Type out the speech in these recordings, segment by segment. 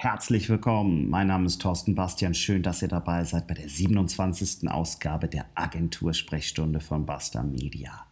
Herzlich willkommen. Mein Name ist Thorsten Bastian. Schön, dass ihr dabei seid bei der 27. Ausgabe der Agentursprechstunde von Basta Media.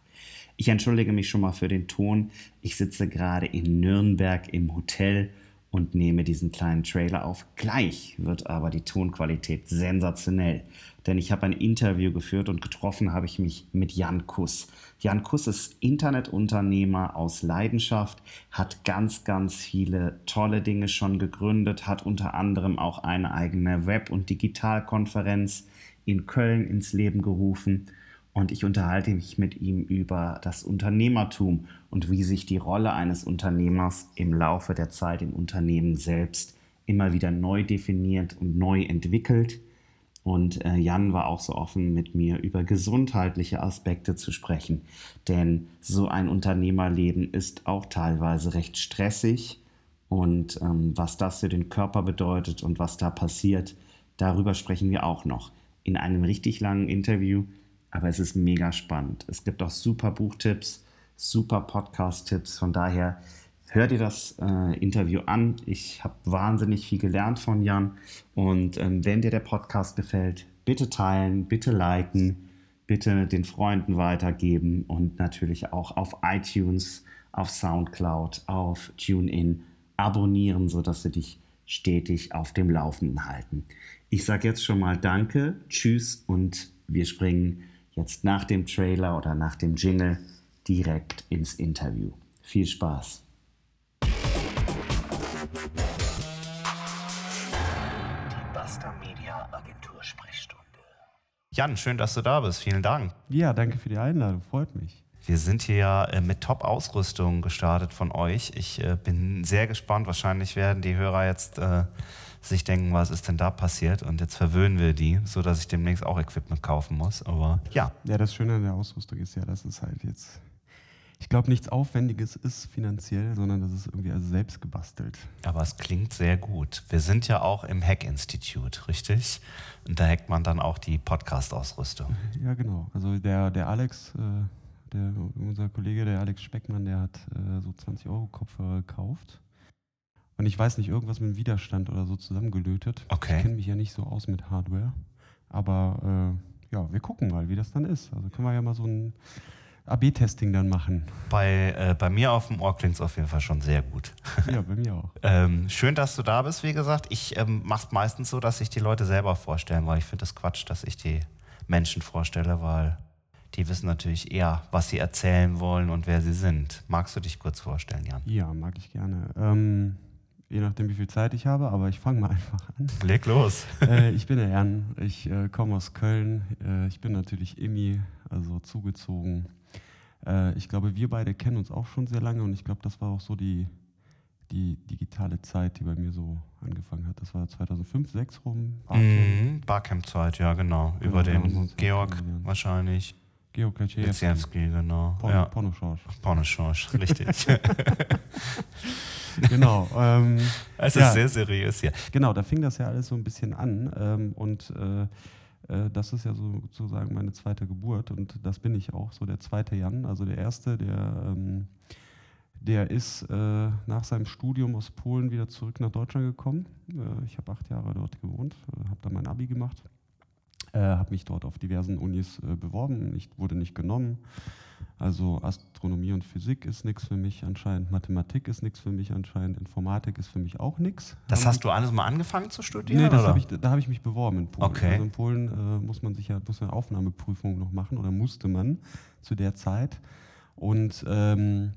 Ich entschuldige mich schon mal für den Ton. Ich sitze gerade in Nürnberg im Hotel und nehme diesen kleinen Trailer auf. Gleich wird aber die Tonqualität sensationell, denn ich habe ein Interview geführt und getroffen habe ich mich mit Jan Kuss. Jan Kuss ist Internetunternehmer aus Leidenschaft, hat ganz, ganz viele tolle Dinge schon gegründet, hat unter anderem auch eine eigene Web- und Digitalkonferenz in Köln ins Leben gerufen und ich unterhalte mich mit ihm über das Unternehmertum und wie sich die Rolle eines Unternehmers im Laufe der Zeit im Unternehmen selbst immer wieder neu definiert und neu entwickelt. Und äh, Jan war auch so offen, mit mir über gesundheitliche Aspekte zu sprechen. Denn so ein Unternehmerleben ist auch teilweise recht stressig. Und ähm, was das für den Körper bedeutet und was da passiert, darüber sprechen wir auch noch in einem richtig langen Interview aber es ist mega spannend. Es gibt auch super Buchtipps, super Podcast-Tipps. Von daher hör dir das äh, Interview an. Ich habe wahnsinnig viel gelernt von Jan. Und ähm, wenn dir der Podcast gefällt, bitte teilen, bitte liken, bitte den Freunden weitergeben und natürlich auch auf iTunes, auf SoundCloud, auf TuneIn abonnieren, sodass sie dich stetig auf dem Laufenden halten. Ich sage jetzt schon mal Danke, Tschüss und wir springen jetzt nach dem Trailer oder nach dem Jingle direkt ins Interview. Viel Spaß! Die Buster Media Agentur Sprechstunde. Jan, schön, dass du da bist. Vielen Dank. Ja, danke für die Einladung. Freut mich. Wir sind hier ja äh, mit Top-Ausrüstung gestartet von euch. Ich äh, bin sehr gespannt. Wahrscheinlich werden die Hörer jetzt äh, sich denken, was ist denn da passiert? Und jetzt verwöhnen wir die, sodass ich demnächst auch Equipment kaufen muss. Aber ja. Ja, das Schöne an der Ausrüstung ist ja, dass es halt jetzt, ich glaube, nichts Aufwendiges ist finanziell, sondern das ist irgendwie also selbst gebastelt. Aber es klingt sehr gut. Wir sind ja auch im Hack-Institut, richtig? Und da hackt man dann auch die Podcast-Ausrüstung. Ja, genau. Also der, der Alex, äh, der, unser Kollege, der Alex Speckmann, der hat äh, so 20 Euro Kopfhörer gekauft und ich weiß nicht, irgendwas mit dem Widerstand oder so zusammengelötet. Okay. Ich kenne mich ja nicht so aus mit Hardware. Aber äh, ja, wir gucken mal, wie das dann ist. Also können wir ja mal so ein AB-Testing dann machen. Bei, äh, bei mir auf dem Ohr klingt es auf jeden Fall schon sehr gut. Ja, bei mir auch. ähm, schön, dass du da bist, wie gesagt. Ich ähm, mache es meistens so, dass ich die Leute selber vorstellen, weil ich finde es Quatsch, dass ich die Menschen vorstelle, weil die wissen natürlich eher, was sie erzählen wollen und wer sie sind. Magst du dich kurz vorstellen, Jan? Ja, mag ich gerne. Ähm, je nachdem, wie viel Zeit ich habe, aber ich fange mal einfach an. Leg los. äh, ich bin der Jan, ich äh, komme aus Köln. Äh, ich bin natürlich Immi, also zugezogen. Äh, ich glaube, wir beide kennen uns auch schon sehr lange und ich glaube, das war auch so die, die digitale Zeit, die bei mir so angefangen hat. Das war 2005, 2006 rum. Mhm, Barcamp-Zeit, ja, genau. genau Über den Georg wahrscheinlich. Georg Leciewski, genau. Porno, ja. Pornoschorsch. Pornoschorsch, richtig. genau. Ähm, es ist ja, sehr seriös hier. Genau, da fing das ja alles so ein bisschen an. Ähm, und äh, äh, das ist ja so, sozusagen meine zweite Geburt. Und das bin ich auch, so der zweite Jan. Also der erste, der, ähm, der ist äh, nach seinem Studium aus Polen wieder zurück nach Deutschland gekommen. Äh, ich habe acht Jahre dort gewohnt, äh, habe da mein Abi gemacht. Äh, habe mich dort auf diversen Unis beworben, ich wurde nicht genommen. Also Astronomie und Physik ist nichts für mich anscheinend, Mathematik ist nichts für mich anscheinend, Informatik ist für mich auch nichts. Das hast du alles mal angefangen zu studieren? Nee, hab ich, da habe ich mich beworben in Polen. Okay. Also in Polen äh, muss man sich ja muss eine Aufnahmeprüfung noch machen oder musste man zu der Zeit. Und ähm,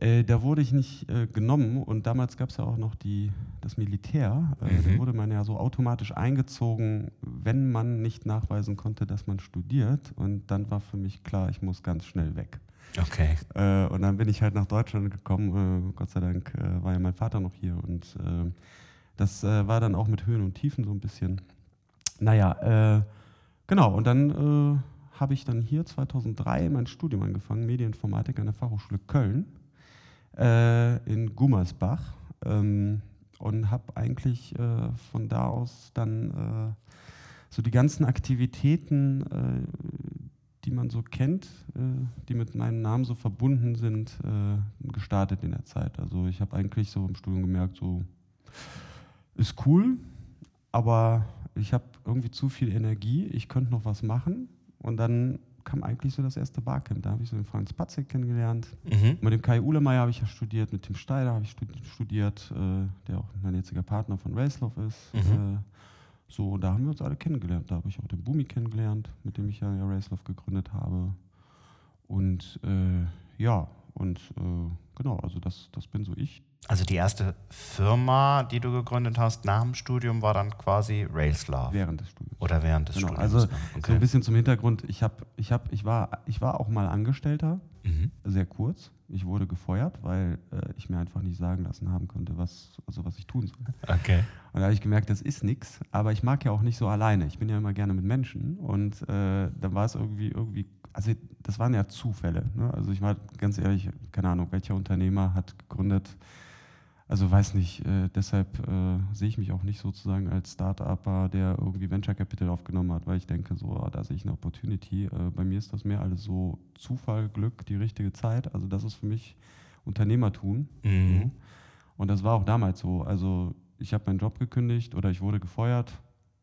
äh, da wurde ich nicht äh, genommen und damals gab es ja auch noch die, das Militär. Äh, mhm. Da wurde man ja so automatisch eingezogen, wenn man nicht nachweisen konnte, dass man studiert. Und dann war für mich klar, ich muss ganz schnell weg. Okay. Äh, und dann bin ich halt nach Deutschland gekommen. Äh, Gott sei Dank äh, war ja mein Vater noch hier und das war dann auch mit Höhen und Tiefen so ein bisschen. Naja, genau. Und dann habe ich dann hier 2003 mein Studium angefangen, Medieninformatik an der Fachhochschule Köln äh, in Gummersbach ähm, und habe eigentlich äh, von da aus dann äh, so die ganzen Aktivitäten, äh, die man so kennt, äh, die mit meinem Namen so verbunden sind, gestartet in der Zeit. Also ich habe eigentlich so im Studium gemerkt, so ist cool, aber ich habe irgendwie zu viel Energie, ich könnte noch was machen. Und dann kam eigentlich so das erste Barcamp. Da habe ich so den Franz Patzek kennengelernt. Mhm. Mit dem Kai Uhlemeyer habe ich ja studiert, mit Tim Steider habe ich studi- studiert, äh, der auch mein jetziger Partner von Racelove ist. Mhm. Äh, so, da haben wir uns alle kennengelernt. Da habe ich auch den Bumi kennengelernt, mit dem ich ja, ja Racelove gegründet habe. Und äh, ja, und äh, genau, also das, das bin so ich. Also die erste Firma, die du gegründet hast nach dem Studium, war dann quasi Railslav. Während des Studiums. Oder während des Genau, Studiums. also ne? so okay. ein bisschen zum Hintergrund. Ich, hab, ich, hab, ich, war, ich war auch mal Angestellter, mhm. sehr kurz. Ich wurde gefeuert, weil äh, ich mir einfach nicht sagen lassen haben konnte, was, also was ich tun soll. Okay. Und da habe ich gemerkt, das ist nichts. Aber ich mag ja auch nicht so alleine. Ich bin ja immer gerne mit Menschen. Und äh, dann war es irgendwie, irgendwie, also das waren ja Zufälle. Ne? Also ich war ganz ehrlich, keine Ahnung, welcher Unternehmer hat gegründet. Also weiß nicht, äh, deshalb äh, sehe ich mich auch nicht sozusagen als Start-Upper, der irgendwie Venture Capital aufgenommen hat, weil ich denke, so, ah, da sehe ich eine Opportunity. Äh, bei mir ist das mehr alles so Zufall, Glück, die richtige Zeit. Also das ist für mich Unternehmertum. Mhm. Und das war auch damals so. Also ich habe meinen Job gekündigt oder ich wurde gefeuert.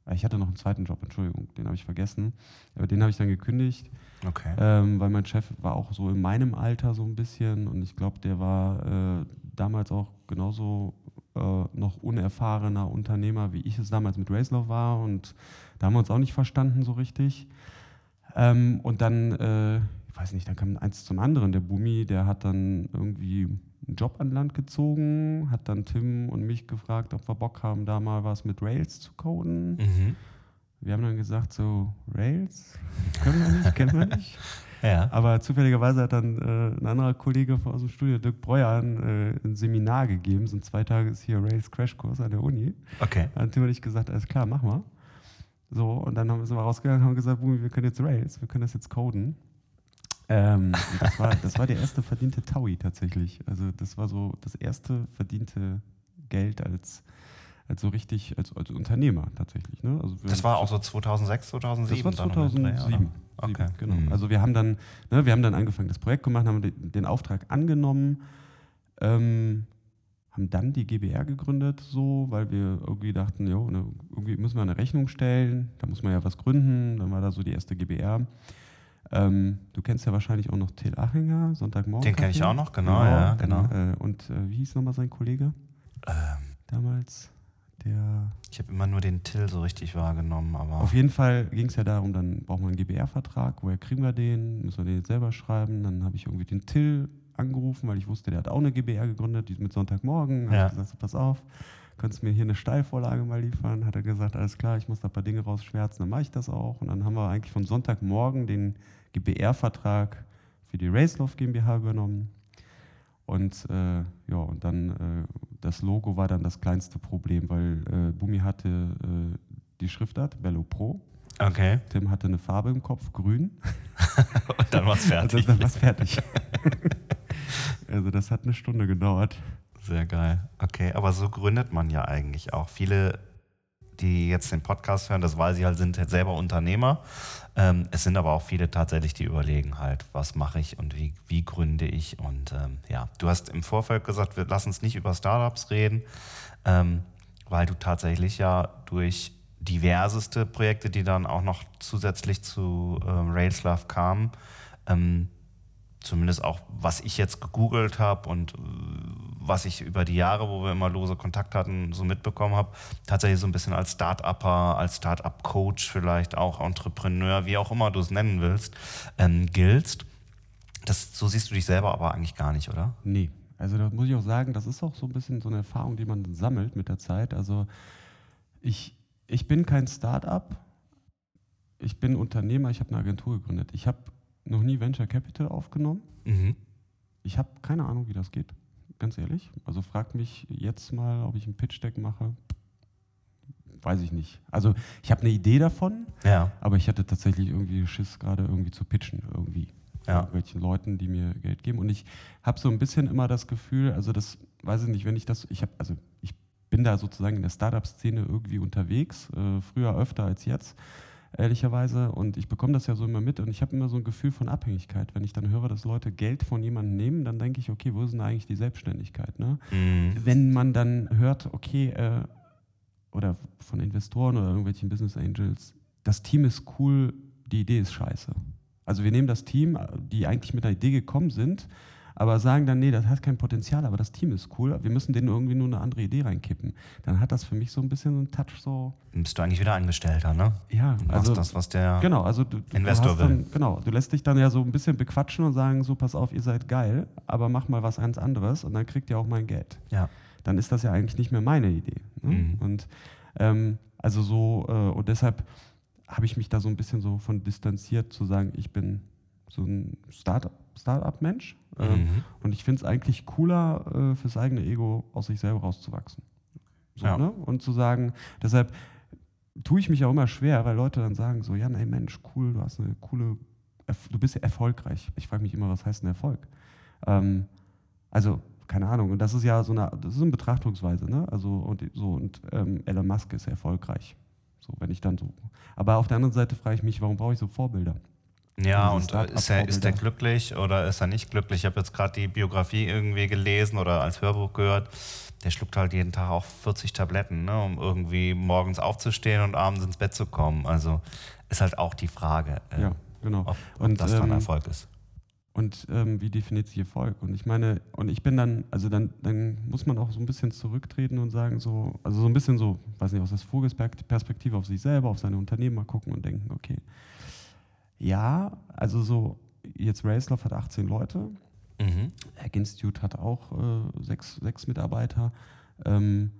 Äh, Ich hatte noch einen zweiten Job, Entschuldigung, den habe ich vergessen. Aber den habe ich dann gekündigt, Okay. ähm, weil mein Chef war auch so in meinem Alter so ein bisschen und ich glaube, der war äh, damals auch genauso äh, noch unerfahrener Unternehmer, wie ich es damals mit Racelove war und da haben wir uns auch nicht verstanden so richtig. Ähm, und dann, äh, ich weiß nicht, dann kam eins zum anderen. Der Bumi, der hat dann irgendwie einen Job an Land gezogen, hat dann Tim und mich gefragt, ob wir Bock haben, da mal was mit Rails zu coden. Mhm. Wir haben dann gesagt, so, Rails? Können wir nicht, kennen wir nicht. Ja. Aber zufälligerweise hat dann äh, ein anderer Kollege aus dem Studio, Dirk Breuer, ein, äh, ein Seminar gegeben. So ein zwei Tage ist hier Rails Crashkurs an der Uni. Okay. Da hat Tim und ich gesagt, alles klar, mach mal. So, und dann haben wir sind wir rausgegangen und haben gesagt, Bumi, wir können jetzt Rails, wir können das jetzt coden. Ähm, das, war, das war der erste verdiente Taui tatsächlich. Also das war so das erste verdiente Geld als, als so richtig, als, als Unternehmer tatsächlich. Ne? Also Das war auch so 2006, 2007? das war dann ungefähr, 2007. oder? Okay. Sieben, Genau. Mhm. Also wir haben dann, ne, wir haben dann angefangen, das Projekt gemacht, haben den, den Auftrag angenommen, ähm, haben dann die GBR gegründet, so, weil wir irgendwie dachten, jo, ne, irgendwie müssen wir eine Rechnung stellen, da muss man ja was gründen, dann war da so die erste GBR. Ähm, du kennst ja wahrscheinlich auch noch Till Achinger, Sonntagmorgen. Den kenn ich auch noch, genau, ja, genau. Äh, und äh, wie hieß nochmal sein Kollege Ähm, damals? Der ich habe immer nur den Till so richtig wahrgenommen, aber. Auf jeden Fall ging es ja darum, dann braucht man einen GBR-Vertrag, woher kriegen wir den, müssen wir den jetzt selber schreiben. Dann habe ich irgendwie den Till angerufen, weil ich wusste, der hat auch eine GBR gegründet, die ist mit Sonntagmorgen. Habe Ja. ich gesagt, so, pass auf, könntest du mir hier eine Steilvorlage mal liefern? Hat er gesagt, alles klar, ich muss da ein paar Dinge rausschwärzen, dann mache ich das auch. Und dann haben wir eigentlich von Sonntagmorgen den GBR-Vertrag für die Racelove GmbH übernommen. Und äh, ja, und dann äh, das Logo war dann das kleinste Problem, weil äh, Bumi hatte äh, die Schriftart Velo Pro. Okay. Tim hatte eine Farbe im Kopf, grün. Und dann war's fertig. Also dann war es fertig. also das hat eine Stunde gedauert. Sehr geil. Okay, aber so gründet man ja eigentlich auch. Viele, die jetzt den Podcast hören, das weiß ich halt, sind selber Unternehmer. Ähm, es sind aber auch viele tatsächlich, die überlegen halt, was mache ich und wie, wie gründe ich. Und ähm, ja, du hast im Vorfeld gesagt, wir lassen uns nicht über Startups reden, ähm, weil du tatsächlich ja durch diverseste Projekte, die dann auch noch zusätzlich zu ähm, Railslav kamen, ähm, zumindest auch, was ich jetzt gegoogelt habe und äh, was ich über die Jahre, wo wir immer lose Kontakt hatten, so mitbekommen habe, tatsächlich so ein bisschen als Start-Upper, als Start-up-Coach vielleicht auch Entrepreneur, wie auch immer du es nennen willst, ähm, giltst. Das, so siehst du dich selber aber eigentlich gar nicht, oder? Nee, also da muss ich auch sagen, das ist auch so ein bisschen so eine Erfahrung, die man sammelt mit der Zeit. Also ich, ich bin kein Start-up, ich bin Unternehmer, ich habe eine Agentur gegründet. Ich habe noch nie Venture Capital aufgenommen. Mhm. Ich habe keine Ahnung, wie das geht, ganz ehrlich. Also frag mich jetzt mal, ob ich ein Pitch-Deck mache. Weiß ich nicht. Also ich habe eine Idee davon, Ja, aber ich hatte tatsächlich irgendwie Schiss, gerade irgendwie zu pitchen, irgendwie. Ja. Irgendwelchen Leuten, die mir Geld geben. Und ich habe so ein bisschen immer das Gefühl, also das, weiß ich nicht, wenn ich das, ich habe, also ich bin da sozusagen in der Startup-Szene irgendwie unterwegs, äh, früher öfter als jetzt, ehrlicherweise. Und ich bekomme das ja so immer mit und ich habe immer so ein Gefühl von Abhängigkeit. Wenn ich dann höre, dass Leute Geld von jemandem nehmen, dann denke ich, okay, wo ist denn eigentlich die Selbstständigkeit? Ne? mhm. wenn man dann hört, okay, äh, oder von Investoren oder irgendwelchen Business Angels, das Team ist cool, die Idee ist scheiße. Also wir nehmen das Team, die eigentlich mit einer Idee gekommen sind, aber sagen dann, nee, das hat kein Potenzial, aber das Team ist cool, wir müssen denen irgendwie nur eine andere Idee reinkippen. Dann hat das für mich so ein bisschen so einen Touch so. Bist du eigentlich wieder Angestellter, ne? Ja, Du also machst das, was der genau, also du, Investor du will. dann, genau, du lässt dich dann ja so ein bisschen bequatschen und sagen, so pass auf, ihr seid geil, aber mach mal was ganz anderes und dann kriegt ihr auch mein Geld. Ja. Dann ist das ja eigentlich nicht mehr meine Idee. Ne? Mhm. Und ähm, also so äh, und deshalb habe ich mich da so ein bisschen so von distanziert zu sagen, ich bin so ein Start- Start-up-Mensch ähm, Mhm. und ich finde es eigentlich cooler, äh, fürs eigene Ego aus sich selber rauszuwachsen. So, Ja. ne? Und zu sagen, deshalb tue ich mich auch immer schwer, weil Leute dann sagen so, ja, ey Mensch, cool, du hast eine coole, du bist ja erfolgreich. Ich frage mich immer, was heißt denn Erfolg? Ähm, also, keine Ahnung, und das ist ja so eine, das ist eine Betrachtungsweise, ne? Also, und so, und ähm, Elon Musk ist erfolgreich. So, wenn ich dann so. Aber auf der anderen Seite frage ich mich, warum brauche ich so Vorbilder? Ja, und ist er, ist er glücklich oder ist er nicht glücklich? Ich habe jetzt gerade die Biografie irgendwie gelesen oder als Hörbuch gehört. Der schluckt halt jeden Tag auch 40 Tabletten, ne, um irgendwie morgens aufzustehen und abends ins Bett zu kommen. Also ist halt auch die Frage, äh, Ja, genau. ob, ob Und, das dann ähm, Erfolg ist. Und ähm, wie definiert sich Erfolg? Und ich meine, und ich bin dann, also dann, dann muss man auch so ein bisschen zurücktreten und sagen, so, also so ein bisschen so, weiß nicht, aus der Vogelperspektive auf sich selber, auf seine Unternehmen mal gucken und denken, okay, ja, also so, jetzt Raceloff hat 18 Leute, Mhm. Hack Institute hat auch äh, sechs, sechs Mitarbeiter. Ähm,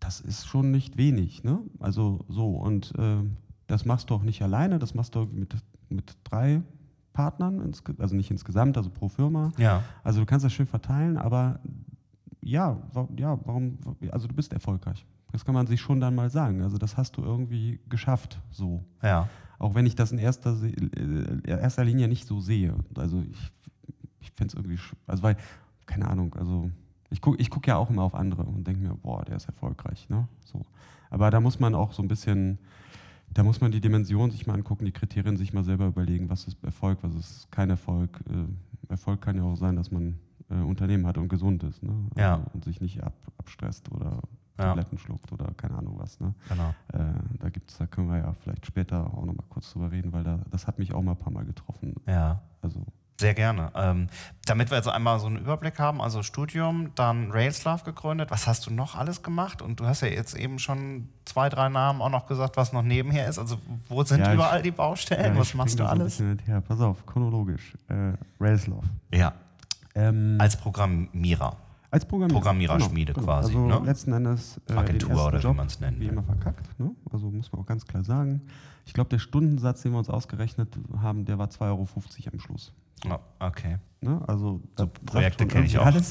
das ist schon nicht wenig, ne? Also so, und äh, das machst du auch nicht alleine, das machst du mit, mit drei Partnern, also nicht insgesamt, also pro Firma. Ja, Also du kannst das schön verteilen, aber ja, ja, warum, also du bist erfolgreich. Das kann man sich schon dann mal sagen. Also das hast du irgendwie geschafft, so. ja. Auch wenn ich das in erster, Se- äh, erster Linie nicht so sehe. Also ich, ich fände es irgendwie, also weil, keine Ahnung, also ich gucke ich guck ja auch immer auf andere und denke mir, boah, der ist erfolgreich, ne? So. Aber da muss man auch so ein bisschen, da muss man die Dimension sich mal angucken, die Kriterien sich mal selber überlegen, was ist Erfolg, was ist kein Erfolg. Äh, Erfolg kann ja auch sein, dass man äh, Unternehmen hat und gesund ist, ne? Ja. Und sich nicht ab, abstresst oder Ja. Tabletten schluckt oder keine Ahnung was, ne? Genau. Äh, da gibt's, da können wir ja vielleicht später auch nochmal kurz drüber reden, weil da, das hat mich auch mal ein paar Mal getroffen. Ja. Also, Sehr gerne. Ähm, damit wir also einmal so einen Überblick haben, also Studium, dann Railslav gegründet. Was hast du noch alles gemacht? Und du hast ja jetzt eben schon zwei, drei Namen auch noch gesagt, was noch nebenher ist. Also wo sind Ja, ich- überall die Baustellen? ja, was ich machst du so alles? hinterher. Pass auf, chronologisch. Äh, Railslauf. Ja, Ähm, als Programmierer. Als Programmierer. Programmiererschmiede quasi, Also ne? letzten Endes äh, Agentur oder wie Job, man's nennt, Wie ne? immer verkackt. Ne? Also muss man auch ganz klar sagen. Ich glaube, der Stundensatz, den wir uns ausgerechnet haben, der war 2,50 Euro am Schluss. Oh, okay. Ne? Also sagt Projekte schon kenn ich auch. Alles.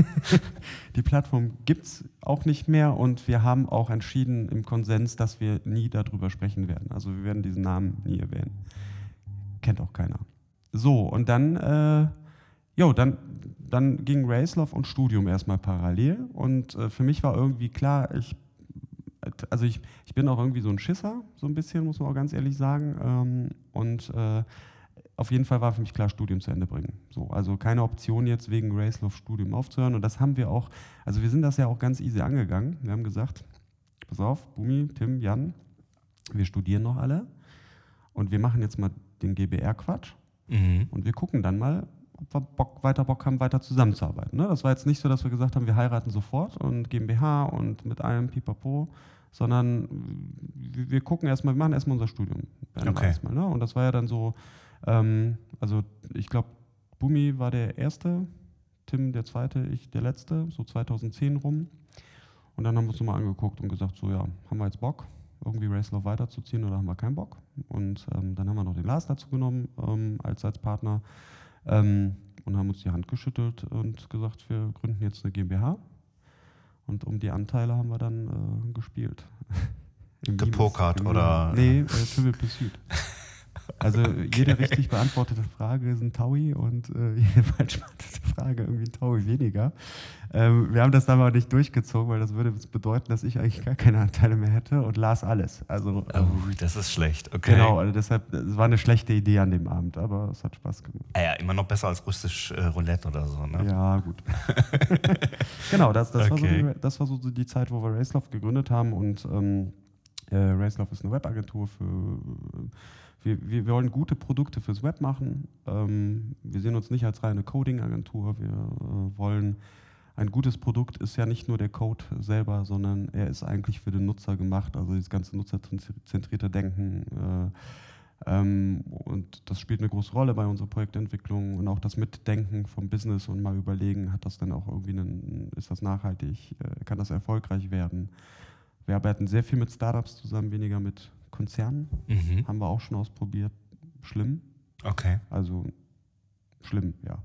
die Plattform gibt es auch nicht mehr und wir haben auch entschieden im Konsens, dass wir nie darüber sprechen werden. Also wir werden diesen Namen nie erwähnen. Kennt auch keiner. So, und dann, äh, jo, dann, dann ging Raceloff und Studium erstmal parallel und äh, für mich war irgendwie klar, ich also ich, ich bin auch irgendwie so ein Schisser, so ein bisschen, muss man auch ganz ehrlich sagen. Ähm, und äh, auf jeden Fall war für mich klar, Studium zu Ende bringen. So, also keine Option jetzt wegen Raceloff Studium aufzuhören. Und das haben wir auch, also wir sind das ja auch ganz easy angegangen. Wir haben gesagt, pass auf, Bumi, Tim, Jan, wir studieren noch alle und wir machen jetzt mal den GBR-Quatsch Mhm. und wir gucken dann mal, ob wir Bock, weiter Bock haben, weiter zusammenzuarbeiten. Ne? Das war jetzt nicht so, dass wir gesagt haben, wir heiraten sofort und GmbH und mit allem Pipapo, sondern wir, gucken erstmal, wir machen erstmal unser Studium. Okay. Erstmal, ne? Und das war ja dann so, ähm, also ich glaube, Bumi war der Erste, Tim der Zweite, ich der Letzte, so 2010 rum. Und dann haben wir uns mal angeguckt und gesagt, so ja, haben wir jetzt Bock, irgendwie Racelove weiterzuziehen oder haben wir keinen Bock? Und ähm, dann haben wir noch den Lars dazu genommen ähm, als, als Partner ähm, und haben uns die Hand geschüttelt und gesagt, wir gründen jetzt eine GmbH. Und um die Anteile haben wir dann äh, gespielt. Gepokert oder-. Nee, äh, Triple Pursuit. Also jede okay. richtig beantwortete Frage ist ein Taui und äh, jede falsch beantwortete Frage irgendwie ein Taui weniger. Ähm, wir haben das dann aber nicht durchgezogen, weil das würde bedeuten, dass ich eigentlich gar keine Anteile mehr hätte und las alles. Also, oh, das ist schlecht, okay. Genau, also deshalb, es war eine schlechte Idee an dem Abend, aber es hat Spaß gemacht. Ah ja, immer noch besser als russisch äh, Roulette oder so, ne? Ja, gut. genau, das, das, okay. war so die, das war so die Zeit, wo wir Racelove gegründet haben und ähm, äh, Racelove ist eine Webagentur für wir, wir, wollen gute Produkte fürs Web machen. Ähm, wir sehen uns nicht als reine Coding-Agentur. Wir äh, wollen ein gutes Produkt ist ja nicht nur der Code selber, sondern er ist eigentlich für den Nutzer gemacht. Also das ganze nutzerzentrierte Denken. Äh, ähm, und das spielt eine große Rolle bei unserer Projektentwicklung und auch das Mitdenken vom Business und mal überlegen, hat das dann auch irgendwie einen, ist das nachhaltig, äh, kann das erfolgreich werden. Wir arbeiten sehr viel mit Startups zusammen, weniger mit Konzernen. Mhm. Haben wir auch schon ausprobiert. Schlimm. Okay. Also schlimm, ja.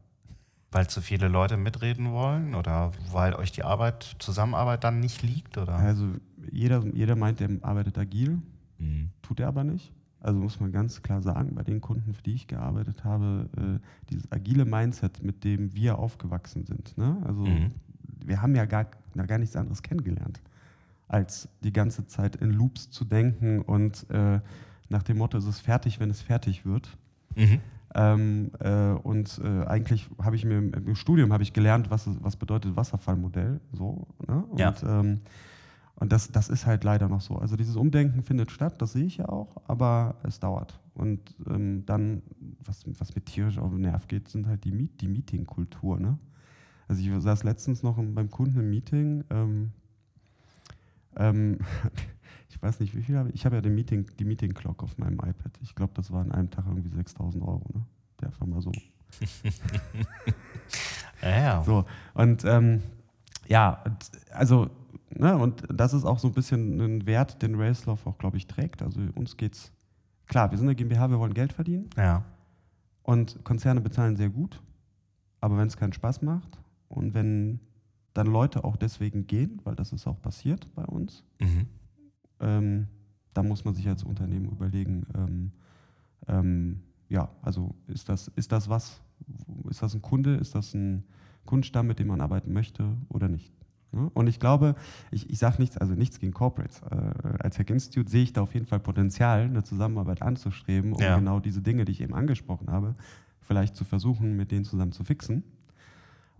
Weil zu viele Leute mitreden wollen oder weil euch die Arbeit, Zusammenarbeit dann nicht liegt? Oder? Also jeder, jeder meint, er arbeitet agil, mhm. tut er aber nicht. Also muss man ganz klar sagen, bei den Kunden, für die ich gearbeitet habe, äh, dieses agile Mindset, mit dem wir aufgewachsen sind. Ne? Also mhm. wir haben ja gar, gar nichts anderes kennengelernt als die ganze Zeit in Loops zu denken und äh, nach dem Motto, es ist fertig, wenn es fertig wird. Mhm. Ähm, äh, und äh, eigentlich habe ich mir im, Studium habe ich gelernt, was, was bedeutet Wasserfallmodell. So, ne? Und, ja. ähm, und das, das ist halt leider noch so. Also dieses Umdenken findet statt, das sehe ich ja auch, aber es dauert. Und ähm, dann, was, was mir tierisch auf den Nerv geht, sind halt die, Meet, die Meeting-Kultur. Ne? Also ich saß letztens noch beim Kunden im Meeting, ähm, ich weiß nicht, wie viel habe ich. Ich habe ja den Meeting, die Meeting Clock auf meinem iPad. Ich glaube, das war an einem Tag irgendwie 6000 Euro. Ne? Der einfach mal so. ja, ja. So, und ähm, ja, also, ne, und das ist auch so ein bisschen ein Wert, den Racelove auch, glaube ich, trägt. Also uns geht's, klar, wir sind eine GmbH, wir wollen Geld verdienen. Ja. Und Konzerne bezahlen sehr gut. Aber wenn es keinen Spaß macht und wenn dann Leute auch deswegen gehen, weil das ist auch passiert bei uns. Mhm. Ähm, da muss man sich als Unternehmen überlegen, ähm, ähm, ja, also ist das, ist das was? Ist das ein Kunde? Ist das ein Kundenstamm, mit dem man arbeiten möchte oder nicht? Ja? Und ich glaube, ich, ich sage nichts, also nichts gegen Corporates. Äh, als Hack Institute sehe ich da auf jeden Fall Potenzial, eine Zusammenarbeit anzustreben, um ja. genau diese Dinge, die ich eben angesprochen habe, vielleicht zu versuchen, mit denen zusammen zu fixen.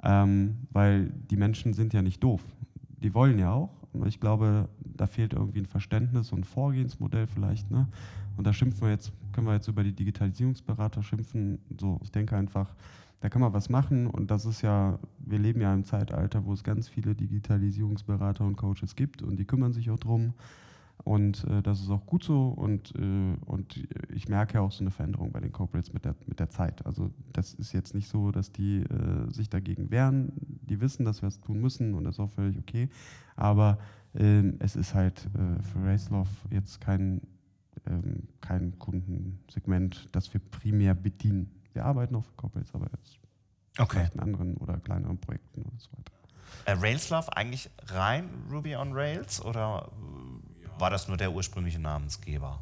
Ähm, weil die Menschen sind ja nicht doof. Die wollen ja auch. Und ich glaube, da fehlt irgendwie ein Verständnis und ein Vorgehensmodell vielleicht. Ne? Und da schimpfen wir jetzt, können wir jetzt über die Digitalisierungsberater schimpfen. So, ich denke einfach, da kann man was machen. Und das ist ja, wir leben ja im Zeitalter, wo es ganz viele Digitalisierungsberater und Coaches gibt und die kümmern sich auch drum. Und äh, das ist auch gut so und, äh, und ich merke auch so eine Veränderung bei den Corporates mit der, mit der Zeit. Also das ist jetzt nicht so, dass die äh, sich dagegen wehren. Die wissen, dass wir es tun müssen und das ist auch völlig okay. Aber ähm, es ist halt äh, für Racelove jetzt kein, ähm, kein Kundensegment, das wir primär bedienen. Wir arbeiten auch für Corporates, aber jetzt okay. vielleicht in anderen oder kleineren Projekten und so weiter. Äh, Railslove eigentlich rein Ruby on Rails oder war das nur der ursprüngliche Namensgeber?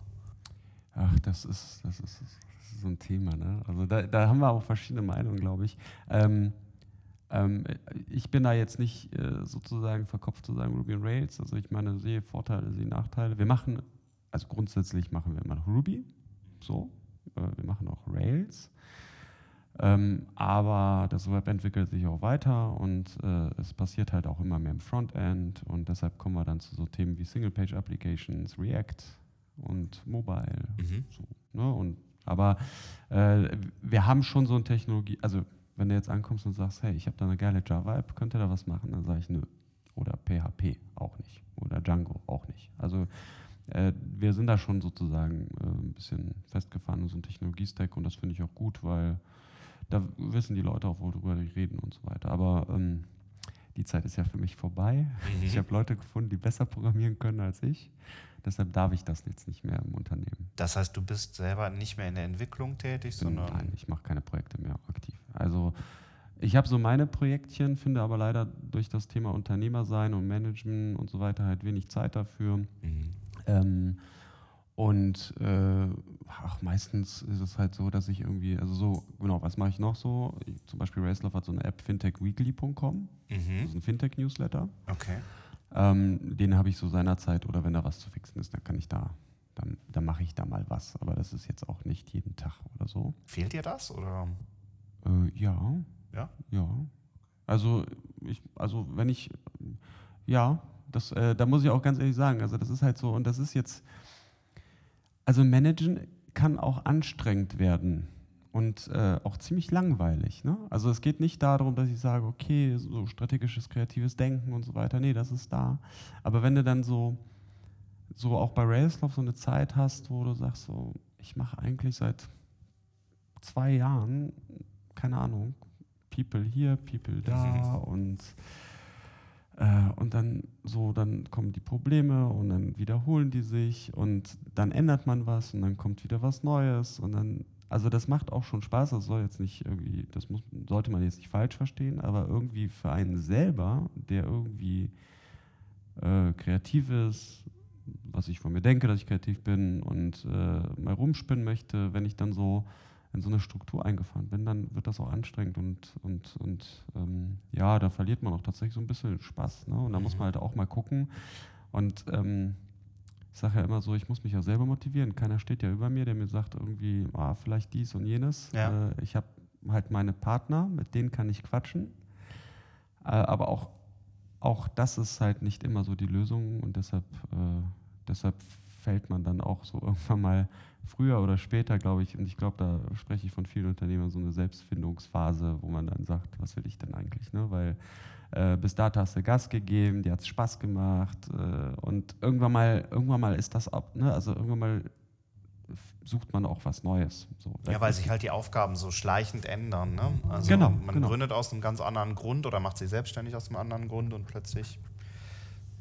Ach, das ist, das ist, das ist so ein Thema. Ne? Also da, da haben wir auch verschiedene Meinungen, glaube ich. Ähm, ähm, ich bin da jetzt nicht äh, sozusagen verkopft zu sagen Ruby on Rails. Also ich meine, sehe Vorteile, sehe Nachteile. Wir machen, also grundsätzlich machen wir immer noch Ruby. So. Äh, wir machen auch Rails. Ähm, aber das Web entwickelt sich auch weiter und äh, es passiert halt auch immer mehr im Frontend und deshalb kommen wir dann zu so Themen wie Single-Page-Applications, React und Mobile. Mhm. So, ne? und, aber äh, wir haben schon so eine Technologie, also wenn du jetzt ankommst und sagst, hey, ich habe da eine geile Java-App, könnt ihr da was machen? Dann sage ich, nö. Oder PHP auch nicht. Oder Django auch nicht. Also äh, wir sind da schon sozusagen äh, ein bisschen festgefahren in so einem Technologiestack und das finde ich auch gut, weil da wissen die Leute auch, worüber die reden und so weiter. Aber ähm, die Zeit ist ja für mich vorbei. Mhm. Ich habe Leute gefunden, die besser programmieren können als ich. Deshalb darf ich das jetzt nicht mehr im Unternehmen. Das heißt, du bist selber nicht mehr in der Entwicklung tätig, sondern. Nein, ich mache keine Projekte mehr aktiv. Also ich habe so meine Projektchen, finde aber leider durch das Thema Unternehmer sein und Management und so weiter halt wenig Zeit dafür. Mhm. Ähm, und äh, ach, meistens ist es halt so, dass ich irgendwie, also so, genau, was mache ich noch so? Ich, zum Beispiel Racelove hat so eine App, fintechweekly.com. Das Mhm. ist ein Fintech-Newsletter. Okay. Ähm, den habe ich so seinerzeit oder wenn da was zu fixen ist, dann kann ich da, dann, dann mache ich da mal was. Aber das ist jetzt auch nicht jeden Tag oder so. Fehlt dir das? Oder? Äh, ja, Ja? ja. Also ich, also wenn ich, ja, das, äh, da muss ich auch ganz ehrlich sagen, also das ist halt so und das ist jetzt, also managen kann auch anstrengend werden und äh, auch ziemlich langweilig. Ne? Also es geht nicht darum, dass ich sage, okay, so strategisches, kreatives Denken und so weiter. Nee, das ist da. Aber wenn du dann so, so auch bei Railslove so eine Zeit hast, wo du sagst, so, ich mache eigentlich seit zwei Jahren, keine Ahnung, People hier, People da und und dann so, dann kommen die Probleme und dann wiederholen die sich und dann ändert man was und dann kommt wieder was Neues und dann, also das macht auch schon Spaß, das soll jetzt nicht irgendwie, das muss, sollte man jetzt nicht falsch verstehen, aber irgendwie für einen selber, der irgendwie äh, kreativ ist, was ich von mir denke, dass ich kreativ bin und äh, mal rumspinnen möchte, wenn ich dann so in so eine Struktur eingefahren bin, dann wird das auch anstrengend und, und, und ähm, ja, da verliert man auch tatsächlich so ein bisschen Spaß. Ne? Und da muss man halt auch mal gucken. Und ähm, ich sage ja immer so, ich muss mich ja selber motivieren. Keiner steht ja über mir, der mir sagt irgendwie, ah, vielleicht dies und jenes. Ja. Äh, ich habe halt meine Partner, mit denen kann ich quatschen. Äh, aber auch, auch das ist halt nicht immer so die Lösung und deshalb, äh, deshalb fällt man dann auch so irgendwann mal früher oder später, glaube ich, und ich glaube, da spreche ich von vielen Unternehmern, so eine Selbstfindungsphase, wo man dann sagt, was will ich denn eigentlich? Ne? Weil äh, bis dato hast du Gas gegeben, dir hat es Spaß gemacht äh, und irgendwann mal, irgendwann mal ist das ab, ne? also irgendwann mal sucht man auch was Neues. So, Ja, weil sich halt die Aufgaben so schleichend ändern. Ne? Also Genau, man genau. gründet aus einem ganz anderen Grund oder macht sich selbstständig aus einem anderen Grund und plötzlich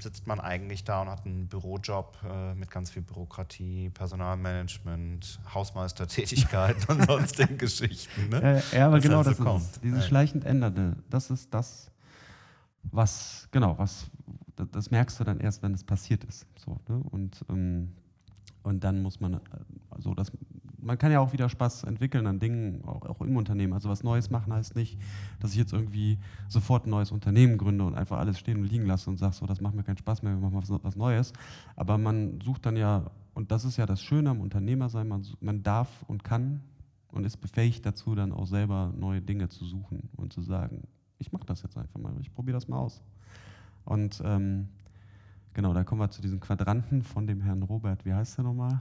sitzt man eigentlich da und hat einen Bürojob äh, mit ganz viel Bürokratie, Personalmanagement, Hausmeistertätigkeiten und sonstigen Geschichten. Ne? Äh, ja, aber Was genau halt so das ist kommt. es. Dieses Ja. schleichend Ändernde, das ist das, was, genau, was, das, das merkst du dann erst, wenn es passiert ist. So, ne? und, ähm, und dann muss man, äh, also das, man kann ja auch wieder Spaß entwickeln an Dingen, auch, auch im Unternehmen. Also was Neues machen heißt nicht, dass ich jetzt irgendwie sofort ein neues Unternehmen gründe und einfach alles stehen und liegen lasse und sage, so, das macht mir keinen Spaß mehr, wir machen was, was Neues. Aber man sucht dann ja, und das ist ja das Schöne am Unternehmersein, man, man darf und kann und ist befähigt dazu, dann auch selber neue Dinge zu suchen und zu sagen, ich mache das jetzt einfach mal, ich probiere das mal aus. Und ähm, genau, da kommen wir zu diesen Quadranten von dem Herrn Robert. Wie heißt der nochmal?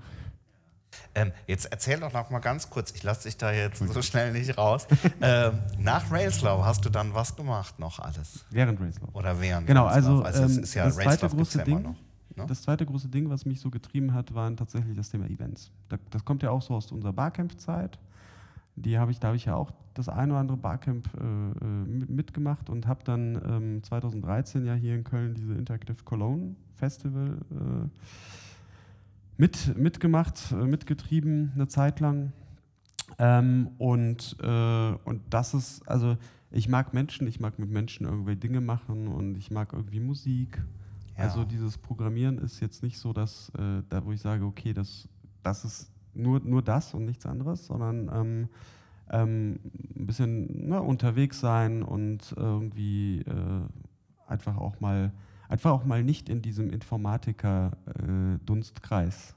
Ähm, jetzt erzähl doch noch mal ganz kurz, ich lasse dich da jetzt so schnell nicht raus. ähm, nach Railslow hast du dann was gemacht noch alles? Während Racelove. Oder während? Genau, Railslow? also, es ist ja, das zweite Railslow gibt's große ja Ding, noch. Ne? Das zweite große Ding, was mich so getrieben hat, waren tatsächlich das Thema Events. Da, das kommt ja auch so aus unserer Barcamp-Zeit. Die habe ich, da habe ich ja auch das ein oder andere Barcamp äh, äh, mit- mitgemacht und habe dann ähm, 2013 ja hier in Köln diese Interactive Cologne Festival äh, mit, mitgemacht, äh, mitgetrieben eine Zeit lang. Ähm, und, äh, und das ist, also ich mag Menschen, ich mag mit Menschen irgendwelche Dinge machen und ich mag irgendwie Musik. Ja. Also dieses Programmieren ist jetzt nicht so, dass äh, da wo ich sage, okay, das, das ist nur, nur das und nichts anderes, sondern ähm, ähm, ein bisschen ne, unterwegs sein und irgendwie äh, einfach auch mal einfach auch mal nicht in diesem Informatiker-Dunstkreis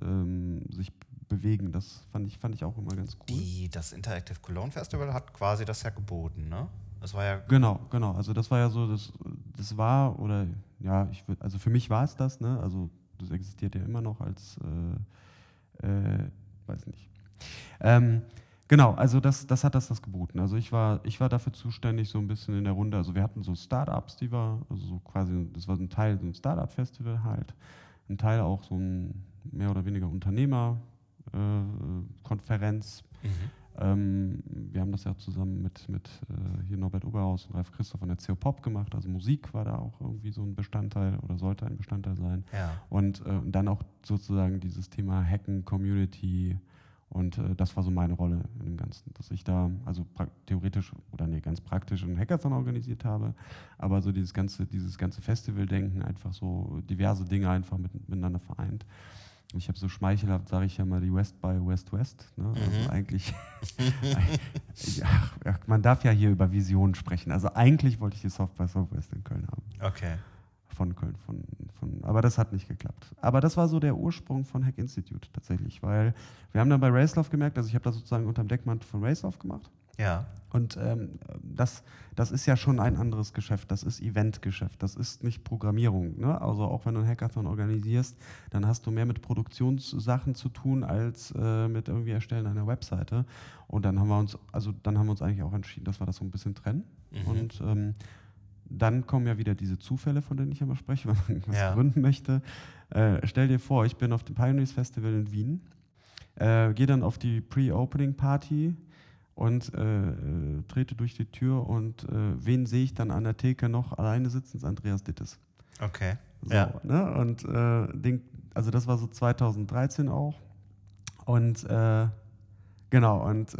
ähm, sich bewegen. Das fand ich, fand ich auch immer ganz cool. Die, das Interactive Cologne Festival hat quasi das ja geboten, ne? Das war ja Genau, genau. Also das war ja so, das, das war, oder ja, ich würd, also für mich war es das, ne? Also das existiert ja immer noch als, äh, äh, weiß nicht. Ähm, genau, also das, das hat das das geboten. Also ich war, ich war dafür zuständig, so ein bisschen in der Runde. Also wir hatten so Startups, die war, also so quasi, das war ein Teil, so ein Startup-Festival halt. Ein Teil auch so ein mehr oder weniger Unternehmer-Konferenz. Mhm. Ähm, wir haben das ja zusammen mit, mit äh, hier Norbert Oberhaus und Ralf Christoph von der CO Pop gemacht. Also Musik war da auch irgendwie so ein Bestandteil oder sollte ein Bestandteil sein. Ja. Und äh, dann auch sozusagen dieses Thema Hacken, Community. Und äh, das war so meine Rolle in dem Ganzen, dass ich da also theoretisch oder nee, ganz praktisch einen Hackathon organisiert habe, aber so dieses ganze, dieses ganze Festival-Denken einfach so diverse Dinge einfach mit, miteinander vereint. ich habe so schmeichelhaft, sage ich ja mal, die West by West West. Ne? Also mhm. Also eigentlich, ja, man darf ja hier über Visionen sprechen. Also eigentlich wollte ich die Soft by Southwest in Köln haben. Okay. Von Köln, von, von, aber das hat nicht geklappt. Aber das war so der Ursprung von Hack Institute tatsächlich, weil wir haben dann bei Racelove gemerkt, also ich habe das sozusagen unter dem Deckmantel von Racelove gemacht. Ja. Und ähm, das, das ist ja schon ein anderes Geschäft. Das ist Eventgeschäft. Das ist nicht Programmierung. Ne? Also auch wenn du einen Hackathon organisierst, dann hast du mehr mit Produktionssachen zu tun als äh, mit irgendwie Erstellen einer Webseite. Und dann haben wir uns, also dann haben wir uns eigentlich auch entschieden, dass wir das so ein bisschen trennen. Mhm. Und ähm, dann kommen ja wieder diese Zufälle, von denen ich immer spreche, wenn man irgendwas ja. gründen möchte. Äh, stell dir vor, ich bin auf dem Pioneers Festival in Wien, äh, gehe dann auf die Pre-Opening Party und äh, äh, trete durch die Tür und äh, wen sehe ich dann an der Theke noch alleine sitzen? Das ist Andreas Dittes. Okay. So, ja. Ne? Und äh, den, also das war so 2013 auch. Und genau, und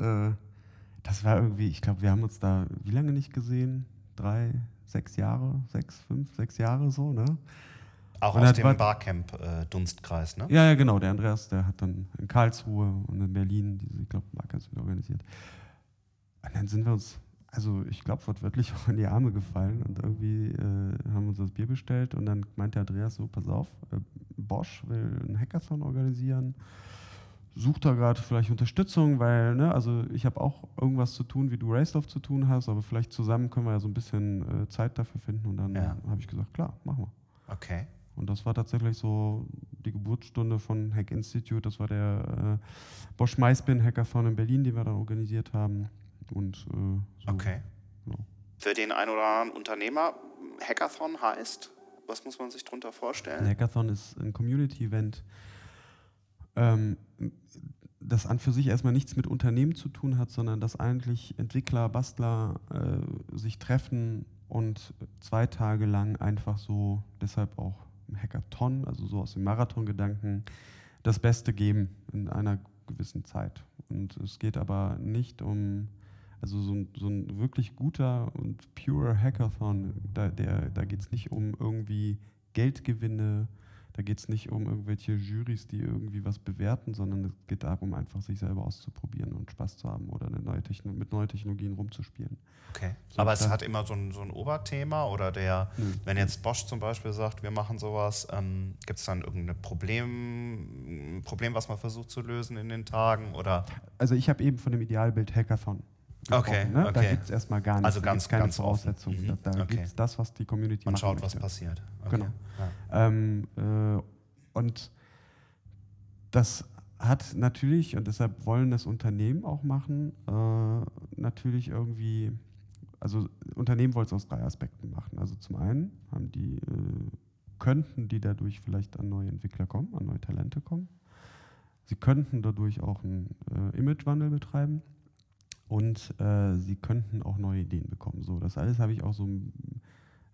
das war irgendwie, ich glaube, wir haben uns da wie lange nicht gesehen? Drei, sechs Jahre, sechs, fünf, sechs Jahre so, ne? Auch und aus dem Barcamp-Dunstkreis, ne? Ja, ja, genau. Der Andreas, der hat dann in Karlsruhe und in Berlin diese, ich glaube, Barcamps wieder organisiert. Und dann sind wir uns, also ich glaube, wortwörtlich auch in die Arme gefallen und irgendwie äh, haben uns das Bier bestellt und dann meinte Andreas so, pass auf, äh, Bosch will einen Hackathon organisieren, sucht da gerade vielleicht Unterstützung, weil, ne, also ich habe auch irgendwas zu tun, wie du Racelove zu tun hast, aber vielleicht zusammen können wir ja so ein bisschen äh, Zeit dafür finden und dann ja. habe ich gesagt, klar, machen wir. Okay. Und das war tatsächlich so die Geburtsstunde von Hack Institute. Das war der äh, Bosch Maispin Hackathon in Berlin, den wir dann organisiert haben. Und, äh, so, okay. Ja. Für den einen oder anderen Unternehmer, Hackathon heißt, was muss man sich darunter vorstellen? Ein Hackathon ist ein Community-Event, ähm, das an für sich erstmal nichts mit Unternehmen zu tun hat, sondern dass eigentlich Entwickler, Bastler äh, sich treffen und zwei Tage lang einfach so, deshalb auch Hackathon, also so aus dem Marathon-Gedanken, das Beste geben in einer gewissen Zeit. Und es geht aber nicht um also so ein, so ein wirklich guter und pure Hackathon, da, da geht es nicht um irgendwie Geldgewinne, da geht es nicht um irgendwelche Jurys, die irgendwie was bewerten, sondern es geht darum, einfach sich selber auszuprobieren und Spaß zu haben oder neue mit neuen Technologien rumzuspielen. Okay. So Aber es hat immer so ein, so ein Oberthema oder der, Nö. wenn jetzt Bosch zum Beispiel sagt, wir machen sowas, ähm, gibt es dann irgendein Problem, Problem, was man versucht zu lösen in den Tagen? Oder? Also ich habe eben von dem Idealbild Hackathon Okay, ne? okay. Da gibt es erstmal gar nichts. Also ganz, keine ganz Voraussetzungen. Mhm. Da, da okay. gibt es das, was die Community Man schaut, möchte. was passiert. Okay. Genau. Ja. Ähm, äh, und das hat natürlich, und deshalb wollen das Unternehmen auch machen, äh, natürlich irgendwie, also Unternehmen wollen es aus drei Aspekten machen. Also zum einen haben die, äh, könnten die dadurch vielleicht an neue Entwickler kommen, an neue Talente kommen. Sie könnten dadurch auch einen äh, Imagewandel betreiben und äh, sie könnten auch neue Ideen bekommen. So, das alles habe ich auch so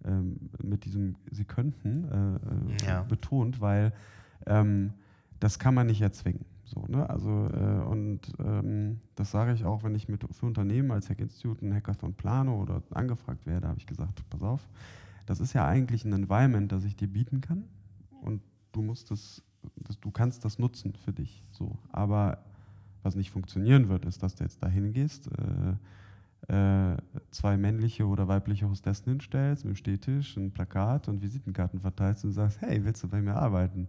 ähm, mit diesem Sie könnten äh, äh, ja. betont, weil ähm, das kann man nicht erzwingen. So, ne? also, äh, und ähm, das sage ich auch, wenn ich mit, für Unternehmen als Hack Institute einen Hackathon plane oder angefragt werde, habe ich gesagt, pass auf, das ist ja eigentlich ein Environment, das ich dir bieten kann und du musst das, das du kannst das nutzen für dich. So. Aber was nicht funktionieren wird, ist, dass du jetzt dahin gehst, äh, äh, zwei männliche oder weibliche Hostessen hinstellst, mit dem Stehtisch, ein Plakat und Visitenkarten verteilst und sagst, hey, willst du bei mir arbeiten?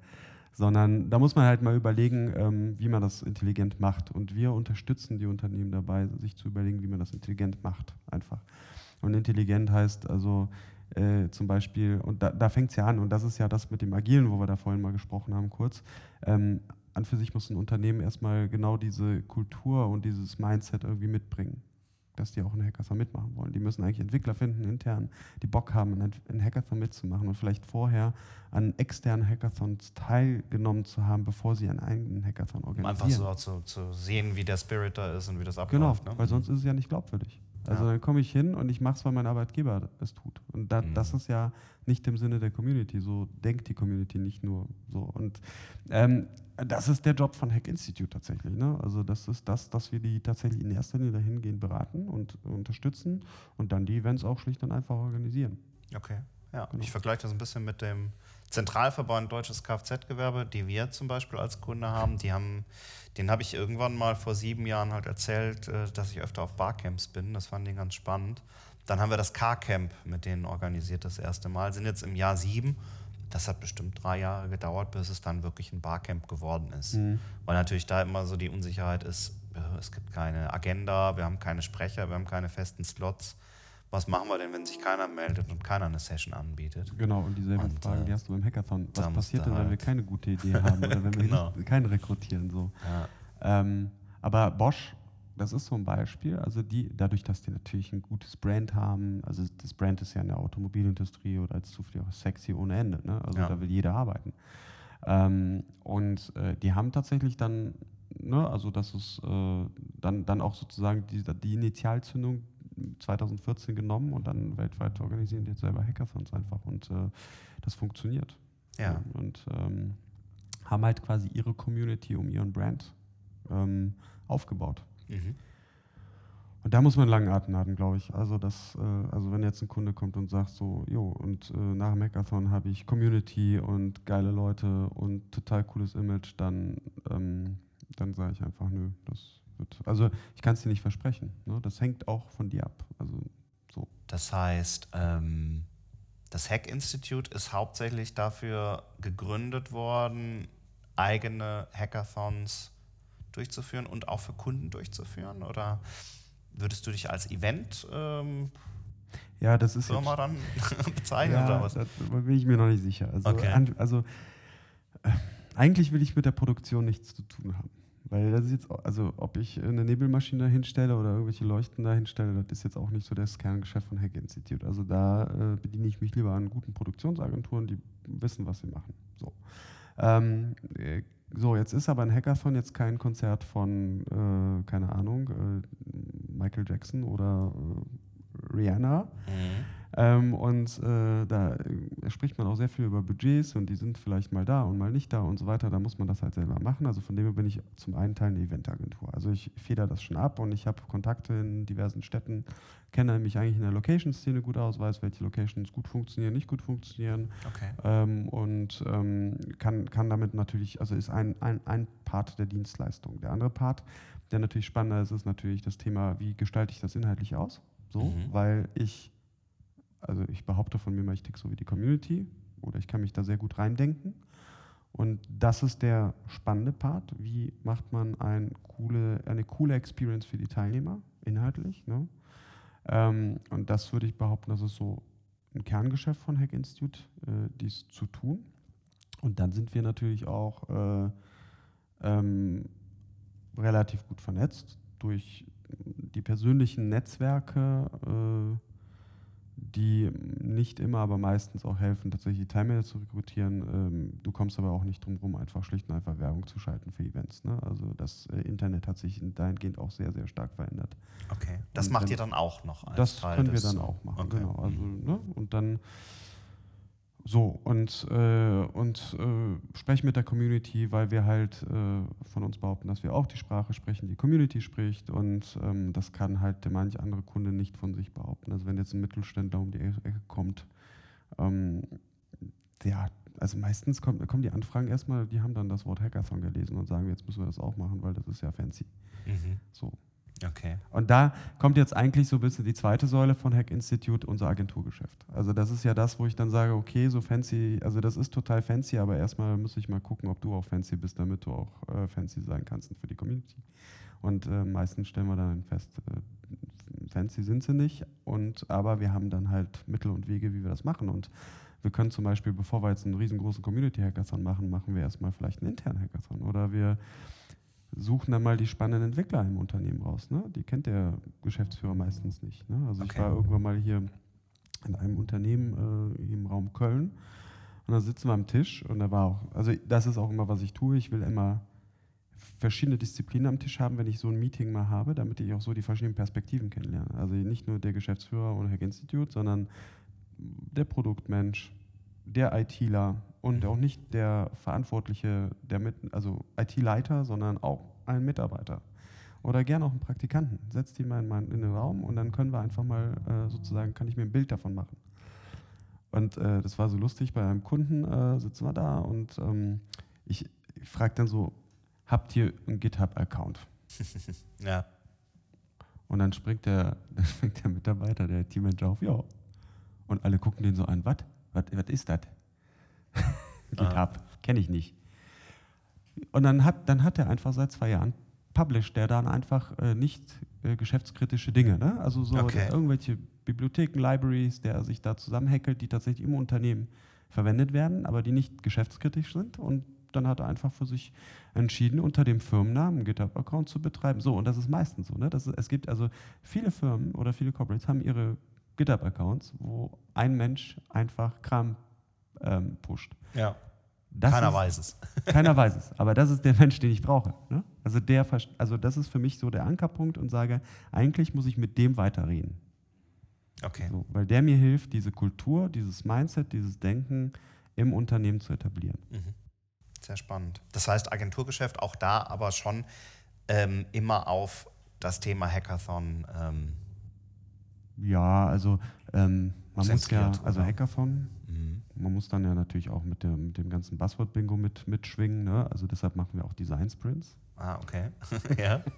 Sondern da muss man halt mal überlegen, ähm, wie man das intelligent macht. Und wir unterstützen die Unternehmen dabei, sich zu überlegen, wie man das intelligent macht. Einfach. Und intelligent heißt also äh, zum Beispiel, und da, da fängt es ja an, und das ist ja das mit dem Agilen, wo wir da vorhin mal gesprochen haben, kurz. Ähm, an für sich muss ein Unternehmen erstmal genau diese Kultur und dieses Mindset irgendwie mitbringen, dass die auch einen Hackathon mitmachen wollen. Die müssen eigentlich Entwickler finden, intern, die Bock haben, einen Hackathon mitzumachen und vielleicht vorher an externen Hackathons teilgenommen zu haben, bevor sie einen eigenen Hackathon organisieren. Um einfach so zu, zu, sehen, wie der Spirit da ist und wie das abläuft. Genau, ne? weil sonst ist es ja nicht glaubwürdig. Also ja. dann komme ich hin und ich mache es, weil mein Arbeitgeber es tut. Und da, mhm. das ist ja nicht im Sinne der Community. So denkt die Community nicht nur so. Und ähm, das ist der Job von Hack Institute tatsächlich. Ne? Also das ist das, dass wir die tatsächlich in erster Linie dahin gehen, beraten und unterstützen und dann die Events auch schlicht und einfach organisieren. Okay. Ja, genau. ich vergleiche das ein bisschen mit dem Zentralverband Deutsches Kfz-Gewerbe, die wir zum Beispiel als Kunde haben, die haben, den habe ich irgendwann mal vor sieben Jahren halt erzählt, äh, dass ich öfter auf Barcamps bin. Das fand die ganz spannend. Dann haben wir das Car-Camp mit denen organisiert das erste Mal, sind jetzt im Jahr sieben. Das hat bestimmt drei Jahre gedauert, bis es dann wirklich ein Barcamp geworden ist. Mhm. Weil natürlich da immer so die Unsicherheit ist, äh, es gibt keine Agenda, wir haben keine Sprecher, wir haben keine festen Slots was machen wir denn, wenn sich keiner meldet und keiner eine Session anbietet? Genau, und dieselbe und, Frage, die hast du beim Hackathon. Was passiert denn, wenn wir keine gute Idee haben oder wenn wir genau. keinen rekrutieren? So. Ja. Ähm, aber Bosch, das ist so ein Beispiel. Also die, dadurch, dass die natürlich ein gutes Brand haben, also das Brand ist ja in der Automobilindustrie oder als zufällig auch sexy ohne Ende. Ne? Also ja. da will jeder arbeiten. Ähm, und äh, die haben tatsächlich dann, ne, also das ist äh, dann, dann auch sozusagen die, die Initialzündung 2014 genommen und dann weltweit organisieren die jetzt selber Hackathons einfach und äh, das funktioniert. Ja. Und ähm, haben halt quasi ihre Community um ihren Brand ähm, aufgebaut. Mhm. Und da muss man langen Atem haben, glaube ich. Also, das, äh, also wenn jetzt ein Kunde kommt und sagt so, jo, und äh, nach dem Hackathon habe ich Community und geile Leute und total cooles Image, dann, ähm, dann sage ich einfach, nö, das wird. Also ich kann es dir nicht versprechen. Ne? Das hängt auch von dir ab. Also so. Das heißt, ähm, das Hack Institute ist hauptsächlich dafür gegründet worden, eigene Hackathons durchzuführen und auch für Kunden durchzuführen? Oder würdest du dich als Event ähm, ja, das ist Firma dann bezeichnen ja, oder was? Da bin ich mir noch nicht sicher. Also, okay. also äh, eigentlich will ich mit der Produktion nichts zu tun haben. Weil das ist jetzt, also ob ich eine Nebelmaschine hinstelle oder irgendwelche Leuchten da hinstelle, das ist jetzt auch nicht so das Kerngeschäft von Hack Institute. Also da äh, bediene ich mich lieber an guten Produktionsagenturen, die wissen, was sie machen. So. Ähm, äh, so, jetzt ist aber ein Hackathon jetzt kein Konzert von, äh, keine Ahnung, äh, Michael Jackson oder äh, Rihanna. Mhm ähm, und äh, da äh, spricht man auch sehr viel über Budgets und die sind vielleicht mal da und mal nicht da und so weiter. Da muss man das halt selber machen. Also von dem her bin ich zum einen Teil eine Eventagentur. Also ich feder das schon ab und ich habe Kontakte in diversen Städten, kenne mich eigentlich in der Location-Szene gut aus, weiß, welche Locations gut funktionieren, nicht gut funktionieren. Okay. Ähm, und ähm, kann, kann damit natürlich, also ist ein, ein, ein Part der Dienstleistung. Der andere Part, der natürlich spannender ist, ist natürlich das Thema, wie gestalte ich das inhaltlich aus? So, mhm. weil ich also ich behaupte von mir mal, ich tick so wie die Community oder ich kann mich da sehr gut reindenken. Und das ist der spannende Part. Wie macht man ein coole, eine coole Experience für die Teilnehmer, inhaltlich? Ne? Ähm, und das würde ich behaupten, das ist so ein Kerngeschäft von Hack Institute, äh, dies zu tun. Und dann sind wir natürlich auch äh, ähm, relativ gut vernetzt durch die persönlichen Netzwerke. Äh, die nicht immer, aber meistens auch helfen, tatsächlich Teilnehmer zu rekrutieren. Ähm, du kommst aber auch nicht drum herum, einfach schlicht und einfach Werbung zu schalten für Events. Ne? Also das äh, Internet hat sich dahingehend auch sehr, sehr stark verändert. Okay, das und macht ihr dann auch noch als Das Teil können wir dann auch machen, okay. genau. Also, ne? Und dann so, und, äh, und äh, sprechen mit der Community, weil wir halt äh, von uns behaupten, dass wir auch die Sprache sprechen, die Community spricht und ähm, das kann halt der manche andere Kunde nicht von sich behaupten. Also wenn jetzt ein Mittelständler um die Ecke kommt, ähm, ja, also meistens kommt, kommen die Anfragen erstmal, die haben dann das Wort Hackathon gelesen und sagen, jetzt müssen wir das auch machen, weil das ist ja fancy. Mhm. So. Okay. Und da kommt jetzt eigentlich so ein bisschen die zweite Säule von Hack Institute, unser Agenturgeschäft. Also das ist ja das, wo ich dann sage, okay, so fancy, also das ist total fancy, aber erstmal muss ich mal gucken, ob du auch fancy bist, damit du auch äh, fancy sein kannst für die Community. Und äh, meistens stellen wir dann fest, äh, fancy sind sie nicht, und, aber wir haben dann halt Mittel und Wege, wie wir das machen. Und wir können zum Beispiel, bevor wir jetzt einen riesengroßen Community-Hackathon machen, machen wir erstmal vielleicht einen internen Hackathon. Oder wir suchen dann mal die spannenden Entwickler im Unternehmen raus. Ne? Die kennt der Geschäftsführer meistens nicht. Ne? Also okay. ich war irgendwann mal hier in einem Unternehmen äh, im Raum Köln und da sitzen wir am Tisch und da war auch, also das ist auch immer, was ich tue. Ich will immer verschiedene Disziplinen am Tisch haben, wenn ich so ein Meeting mal habe, damit ich auch so die verschiedenen Perspektiven kennenlerne. Also nicht nur der Geschäftsführer oder Hack Institute, sondern der Produktmensch, der ITler und mhm. auch nicht der Verantwortliche, der mit, also IT-Leiter, sondern auch ein Mitarbeiter. Oder gerne auch einen Praktikanten. Setzt die mal in, in den Raum und dann können wir einfach mal äh, sozusagen, kann ich mir ein Bild davon machen. Und äh, das war so lustig, bei einem Kunden äh, sitzen wir da und ähm, ich, ich frage dann so, habt ihr einen GitHub-Account? ja. Und dann springt der, dann springt der Mitarbeiter, der Teammanager auf, ja. Und alle gucken den so an, was? Was ist das? GitHub, kenne ich nicht. Und dann hat, dann hat er einfach seit zwei Jahren published, der dann einfach äh, nicht äh, geschäftskritische Dinge, ne? also so Okay. irgendwelche Bibliotheken, Libraries, der sich da zusammenhackelt, die tatsächlich im Unternehmen verwendet werden, aber die nicht geschäftskritisch sind. Und dann hat er einfach für sich entschieden, unter dem Firmennamen GitHub-Account zu betreiben. So, und das ist meistens so. Ne? Das ist, es gibt also viele Firmen oder viele Corporates haben ihre GitHub-Accounts, wo ein Mensch einfach Kram ähm, pusht. Ja. Das Keiner ist, weiß es. Keiner weiß es, aber das ist der Mensch, den ich brauche. Ne? Also, der, also das ist für mich so der Ankerpunkt und sage, eigentlich muss ich mit dem weiterreden. Okay. So, weil der mir hilft, diese Kultur, dieses Mindset, dieses Denken im Unternehmen zu etablieren. Mhm. Sehr spannend. Das heißt, Agenturgeschäft auch da aber schon ähm, immer auf das Thema Hackathon. Ähm, Ja, also ähm, man muss ja, also? Hackathon. Man muss dann ja natürlich auch mit, der, mit dem ganzen Buzzword-Bingo mit, mitschwingen. Ne? Also deshalb machen wir auch Design Sprints. Ah, okay. ja.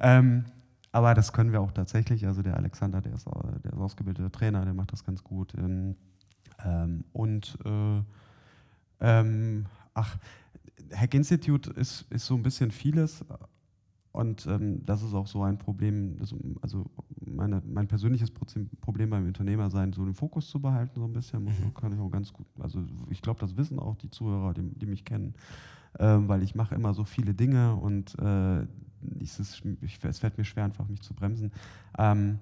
Ähm, aber das können wir auch tatsächlich. Also der Alexander, der ist, der ist ausgebildeter Trainer, der macht das ganz gut. Ähm, ähm, und äh, ähm, ach, Hack Institute ist, ist so ein bisschen vieles. Und ähm, das ist auch so ein Problem, das, also meine, mein persönliches Problem beim Unternehmer sein, so den Fokus zu behalten, so ein bisschen, muss, Mhm. kann ich auch ganz gut. Also ich glaube, das wissen auch die Zuhörer, die, die mich kennen, ähm, weil ich mache immer so viele Dinge und äh, ich, es, ich, es fällt mir schwer, einfach mich zu bremsen. Ähm,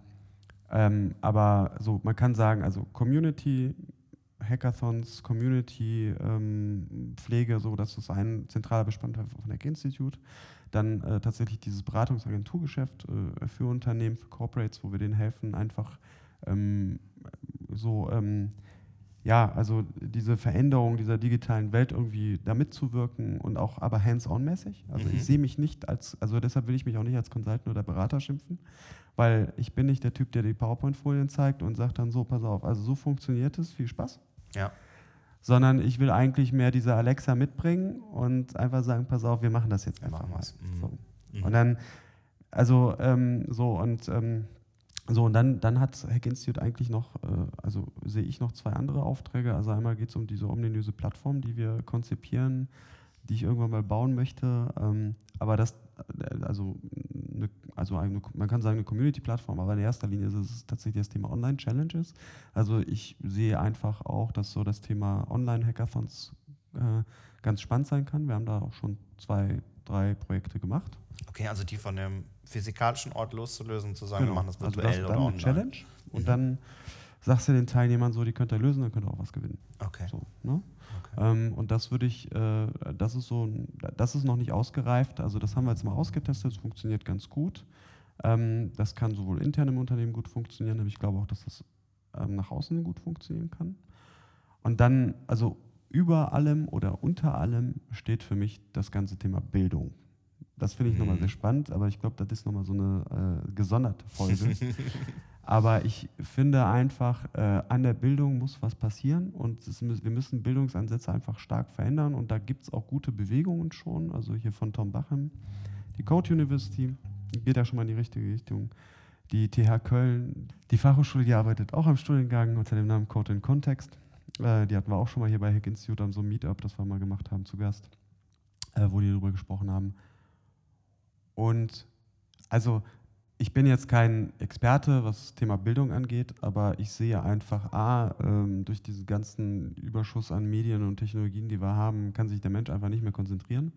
ähm, aber so, man kann sagen, also Community, Hackathons, Community, ähm, Pflege, so, das ist ein zentraler Bestandteil von Hack Institute. Dann äh, tatsächlich dieses Beratungsagenturgeschäft äh, für Unternehmen, für Corporates, wo wir denen helfen, einfach ähm, so, ähm, ja, also diese Veränderung dieser digitalen Welt irgendwie da mitzuwirken und auch aber hands-on-mäßig. Also Mhm. ich sehe mich nicht als, also deshalb will ich mich auch nicht als Consultant oder Berater schimpfen, weil ich bin nicht der Typ, der die PowerPoint-Folien zeigt und sagt dann so, pass auf, also so funktioniert es, viel Spaß Ja. Sondern ich will eigentlich mehr diese Alexa mitbringen und einfach sagen, pass auf, wir machen das jetzt einfach mal. was. Mhm. So. Mhm. Und dann, also ähm, so und ähm, so und dann, dann hat Hack Institute eigentlich noch, äh, also sehe ich noch zwei andere Aufträge. Also einmal geht es um diese ominöse Plattform, die wir konzipieren, die ich irgendwann mal bauen möchte. Ähm, aber das, äh, also, also eine, man kann sagen eine Community-Plattform, aber in erster Linie ist es tatsächlich das Thema Online-Challenges. Also ich sehe einfach auch, dass so das Thema Online-Hackathons äh, ganz spannend sein kann. Wir haben da auch schon zwei, drei Projekte gemacht. Okay, also die von dem physikalischen Ort loszulösen, zu sagen, wir machen das also virtuell das oder dann eine online. Challenge und Mhm. dann sagst du den Teilnehmern so, die könnt ihr lösen, dann könnt ihr auch was gewinnen. Okay. So, ne? Okay. Ähm, und das würde ich, äh, das ist so, das ist noch nicht ausgereift. Also das haben wir jetzt mal ausgetestet, es funktioniert ganz gut. Ähm, das kann sowohl intern im Unternehmen gut funktionieren, aber ich glaube auch, dass das ähm, nach außen gut funktionieren kann. Und dann, also über allem oder unter allem steht für mich das ganze Thema Bildung. Das finde ich nochmal Mhm. sehr spannend, aber ich glaube, das ist nochmal so eine äh, gesonderte Folge. aber ich finde einfach, äh, an der Bildung muss was passieren und mü- wir müssen Bildungsansätze einfach stark verändern und da gibt es auch gute Bewegungen schon. Also hier von Tom Bachem, die Code University, geht ja schon mal in die richtige Richtung. Die TH Köln, die Fachhochschule, die arbeitet auch am Studiengang unter dem Namen Code in Kontext. Äh, die hatten wir auch schon mal hier bei Hack Institute am so einem Meetup, das wir mal gemacht haben, zu Gast, äh, wo die darüber gesprochen haben. Und also ich bin jetzt kein Experte, was das Thema Bildung angeht, aber ich sehe einfach, A, ähm, durch diesen ganzen Überschuss an Medien und Technologien, die wir haben, kann sich der Mensch einfach nicht mehr konzentrieren.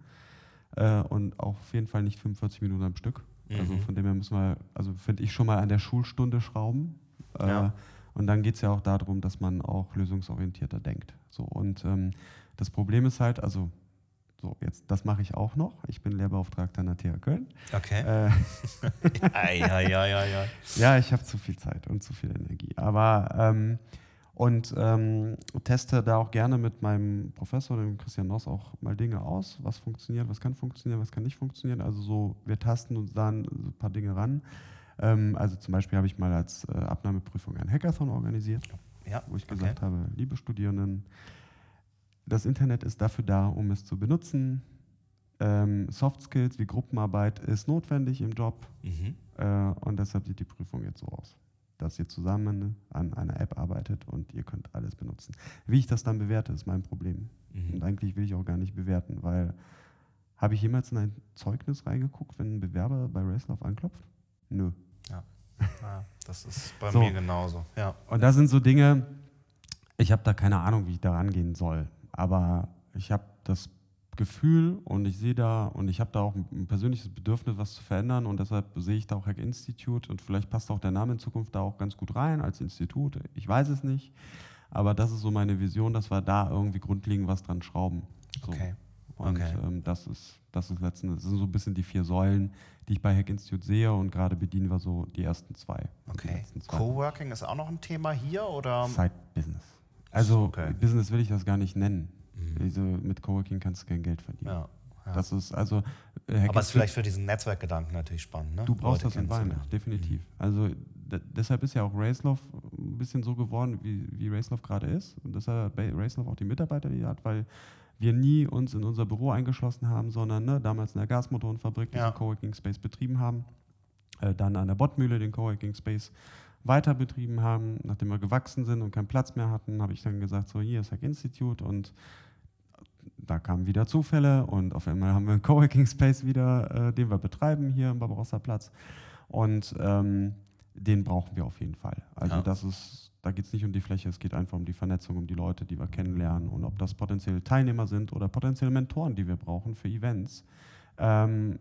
Äh, und auch auf jeden Fall nicht 45 Minuten am Stück. Also Mhm. von dem her müssen wir, also finde ich schon mal an der Schulstunde schrauben. Äh, Ja. Und dann geht es ja auch darum, dass man auch lösungsorientierter denkt. So, und ähm, das Problem ist halt, also so, jetzt, das mache ich auch noch. Ich bin Lehrbeauftragter an der TH Köln. Okay. Äh, ei, ei, ei, ei. ja, ich habe zu viel Zeit und zu viel Energie. Aber ähm, und ähm, teste da auch gerne mit meinem Professor, dem Christian Noss, auch mal Dinge aus. Was funktioniert, was kann funktionieren, was kann nicht funktionieren. Also so, wir tasten uns so ein paar Dinge ran. Ähm, also zum Beispiel habe ich mal als äh, Abnahmeprüfung ein Hackathon organisiert, Ja, wo ich okay. gesagt habe, liebe Studierenden, das Internet ist dafür da, um es zu benutzen. Ähm, Soft Skills wie Gruppenarbeit ist notwendig im Job Mhm. äh, und deshalb sieht die Prüfung jetzt so aus, dass ihr zusammen an einer App arbeitet und ihr könnt alles benutzen. Wie ich das dann bewerte, ist mein Problem. Und Mhm. eigentlich will ich auch gar nicht bewerten, weil habe ich jemals in ein Zeugnis reingeguckt, wenn ein Bewerber bei Racelove anklopft? Nö. Ja, das ist bei So. mir genauso. Ja. Und das sind so Dinge, ich habe da keine Ahnung, wie ich da rangehen soll. Aber ich habe das Gefühl und ich sehe da und ich habe da auch ein, persönliches Bedürfnis, was zu verändern und deshalb sehe ich da auch Hack Institute und vielleicht passt auch der Name in Zukunft da auch ganz gut rein als Institut. Ich weiß es nicht, aber das ist so meine Vision, dass wir da irgendwie grundlegend was dran schrauben. So. Okay. Und Okay. ähm, das ist, das ist letzten, das sind so ein bisschen die vier Säulen, die ich bei Hack Institute sehe und gerade bedienen wir so die ersten zwei. Okay. zwei. Coworking ist auch noch ein Thema hier oder? Side-Business. Also Okay. Business will ich das gar nicht nennen. Mhm. Also, mit Coworking kannst du kein Geld verdienen. Ja. ja. Das ist also. Äh, Aber es ist vielleicht für diesen Netzwerkgedanken natürlich spannend. Ne? Du brauchst Leute das Environment, kennenzulernen. definitiv. Also d- deshalb ist ja auch Racelove ein bisschen so geworden, wie, wie Racelove gerade ist. Und deshalb hat Racelove auch die Mitarbeiter, die hat, weil wir nie uns in unser Büro eingeschlossen haben, sondern ne, damals in der Gasmotorenfabrik Ja. diesen Coworking Space betrieben haben, äh, dann an der Bottmühle den Coworking Space weiter betrieben haben. Nachdem wir gewachsen sind und keinen Platz mehr hatten, habe ich dann gesagt, so hier ist Hack Institute und da kamen wieder Zufälle und auf einmal haben wir einen Coworking Space wieder, äh, den wir betreiben hier am Barbarossa Platz. Und ähm, den brauchen wir auf jeden Fall. Also Ja. das ist, da geht es nicht um die Fläche, es geht einfach um die Vernetzung, um die Leute, die wir kennenlernen und ob das potenzielle Teilnehmer sind oder potenzielle Mentoren, die wir brauchen für Events. Ähm,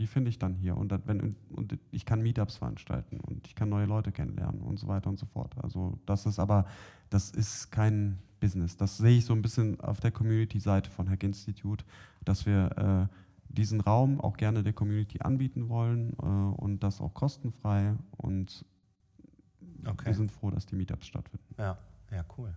die finde ich dann hier und, das, wenn, und ich kann Meetups veranstalten und ich kann neue Leute kennenlernen und so weiter und so fort. Also das ist aber, das ist kein Business. Das sehe ich so ein bisschen auf der Community-Seite von Hack Institute, dass wir äh, diesen Raum auch gerne der Community anbieten wollen äh, und das auch kostenfrei und Okay. wir sind froh, dass die Meetups stattfinden. Ja, ja, cool.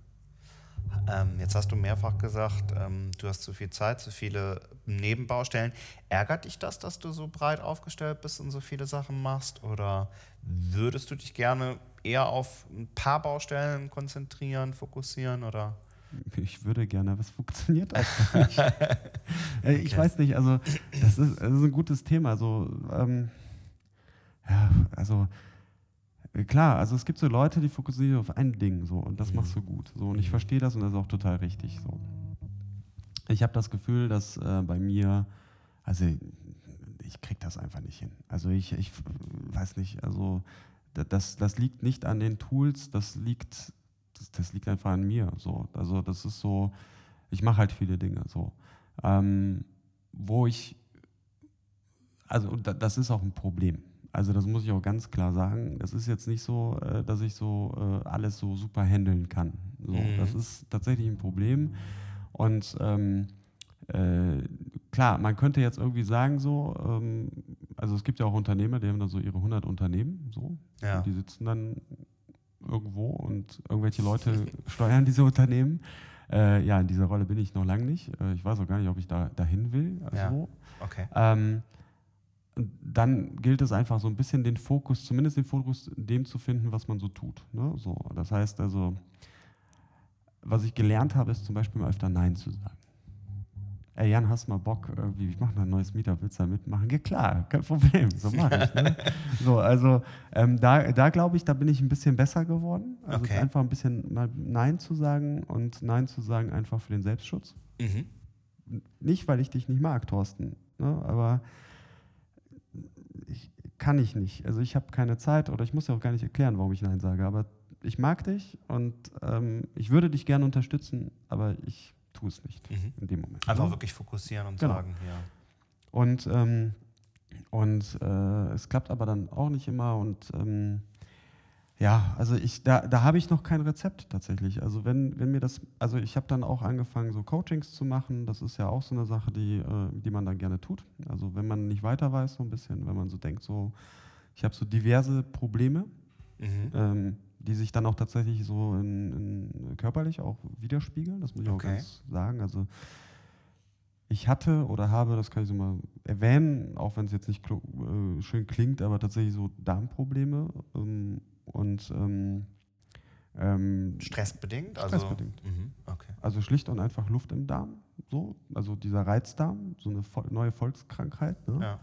Ähm, jetzt hast du mehrfach gesagt, ähm, du hast zu viel Zeit, zu viele Nebenbaustellen. Ärgert dich das, dass du so breit aufgestellt bist und so viele Sachen machst? Oder würdest du dich gerne eher auf ein paar Baustellen konzentrieren, fokussieren? Oder? Ich würde gerne, aber es funktioniert einfach nicht. Äh, Ich Okay. weiß nicht, also das ist, das ist ein gutes Thema. So, ähm, ja, also klar, also es gibt so Leute, die fokussieren sich auf ein Ding so und das Mhm. machst du gut. So, und ich Mhm. verstehe das und das ist auch total richtig. So. Ich habe das Gefühl, dass äh, bei mir, also ich krieg das einfach nicht hin. Also ich, ich weiß nicht, also da- das, das liegt nicht an den Tools, das liegt, das, das liegt einfach an mir. So. Also das ist so, ich mache halt viele Dinge so. Ähm, wo ich, also das ist auch ein Problem. Also das muss ich auch ganz klar sagen. Das ist jetzt nicht so, äh, dass ich so äh, alles so super handeln kann. So, Mhm. Das ist tatsächlich ein Problem. Und ähm, äh, klar, man könnte jetzt irgendwie sagen so, ähm, also es gibt ja auch Unternehmer, die haben dann so ihre 100 Unternehmen, so, Ja. und die sitzen dann irgendwo und irgendwelche Leute steuern diese Unternehmen. Äh, ja, in dieser Rolle bin ich noch lange nicht. Äh, ich weiß auch gar nicht, ob ich da dahin will. Ja. So. Okay. Ähm, dann gilt es einfach so ein bisschen den Fokus, zumindest den Fokus dem zu finden, was man so tut. Ne? So, das heißt also, was ich gelernt habe, ist zum Beispiel mal öfter Nein zu sagen. Ey Jan, hast mal Bock, irgendwie, ich mache ein neues Meetup, willst du da mitmachen? Ja klar, kein Problem, so mache ich. Ne? so, also ähm, da, da glaube ich, da bin ich ein bisschen besser geworden. Also Okay. einfach ein bisschen mal Nein zu sagen und Nein zu sagen einfach für den Selbstschutz. Mhm. Nicht, weil ich dich nicht mag, Thorsten, ne? aber kann ich nicht. Also ich habe keine Zeit oder ich muss ja auch gar nicht erklären, warum ich Nein sage, aber ich mag dich und ähm, ich würde dich gerne unterstützen, aber ich tue es nicht Mhm. in dem Moment. Einfach ne? wirklich fokussieren und Genau. sagen, ja. Und, ähm, und äh, es klappt aber dann auch nicht immer. Und ähm, ja, also ich, da, da habe ich noch kein Rezept tatsächlich. Also wenn, wenn mir das, also ich habe dann auch angefangen, so Coachings zu machen. Das ist ja auch so eine Sache, die, äh, die man dann gerne tut. Also wenn man nicht weiter weiß, so ein bisschen, wenn man so denkt, so, ich habe so diverse Probleme, Mhm. ähm, die sich dann auch tatsächlich so in, in körperlich auch widerspiegeln. Das muss ich Okay. auch ganz sagen. Also ich hatte oder habe, das kann ich so mal erwähnen, auch wenn es jetzt nicht äh, schön klingt, aber tatsächlich so Darmprobleme ähm, und ähm, ähm, stressbedingt? Also, stressbedingt. Mhm, okay. Also schlicht und einfach Luft im Darm, so, also dieser Reizdarm, so eine neue Volkskrankheit. Ne? Ja.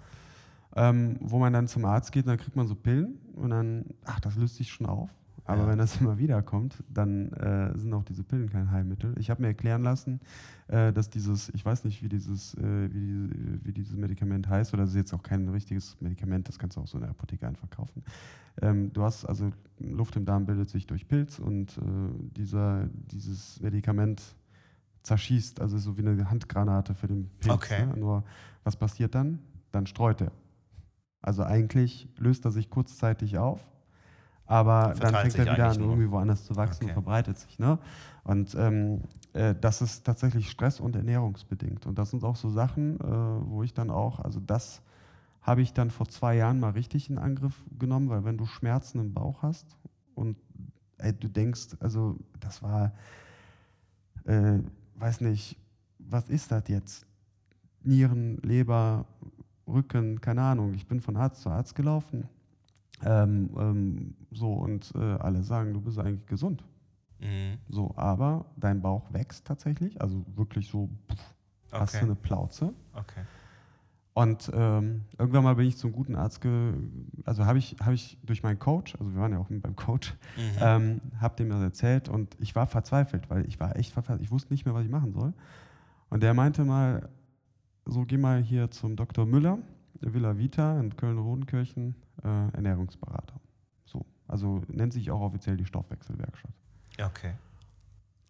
Ähm, wo man dann zum Arzt geht, und dann kriegt man so Pillen und dann, ach, das löst sich schon auf. Aber ja. wenn das immer wieder kommt, dann äh, sind auch diese Pillen kein Heilmittel. Ich habe mir erklären lassen, äh, dass dieses, ich weiß nicht, wie dieses, äh, wie, wie, dieses Medikament heißt, oder das ist jetzt auch kein richtiges Medikament, das kannst du auch so in der Apotheke einfach kaufen. Ähm, du hast also Luft im Darm bildet sich durch Pilz und äh, dieser, dieses Medikament zerschießt, also so wie eine Handgranate für den Pilz. Okay. Ne? Nur was passiert dann? Dann streut er. Also eigentlich löst er sich kurzzeitig auf aber dann fängt er wieder an, irgendwie woanders zu wachsen okay. und verbreitet sich. Ne? Und ähm, äh, das ist tatsächlich Stress- und ernährungsbedingt. Und das sind auch so Sachen, äh, wo ich dann auch, also das habe ich dann vor zwei Jahren mal richtig in Angriff genommen, weil wenn du Schmerzen im Bauch hast und ey, du denkst, also das war, äh, weiß nicht, was ist das jetzt? Nieren, Leber, Rücken, keine Ahnung. Ich bin von Arzt zu Arzt gelaufen ähm, ähm, so, und äh, alle sagen, du bist eigentlich gesund. Mhm. So, aber dein Bauch wächst tatsächlich, also wirklich so, pff, okay. hast du eine Plauze. Okay. Und ähm, irgendwann mal bin ich zum guten Arzt, also habe ich, hab ich durch meinen Coach, also wir waren ja auch beim Coach, mhm. ähm, habe dem das erzählt und ich war verzweifelt, weil ich war echt verzweifelt, ich wusste nicht mehr, was ich machen soll. Und der meinte mal, so geh mal hier zum Dr. Müller, Villa Vita in Köln-Rodenkirchen, äh, Ernährungsberater. So. Also nennt sich auch offiziell die Stoffwechselwerkstatt. Ja, okay.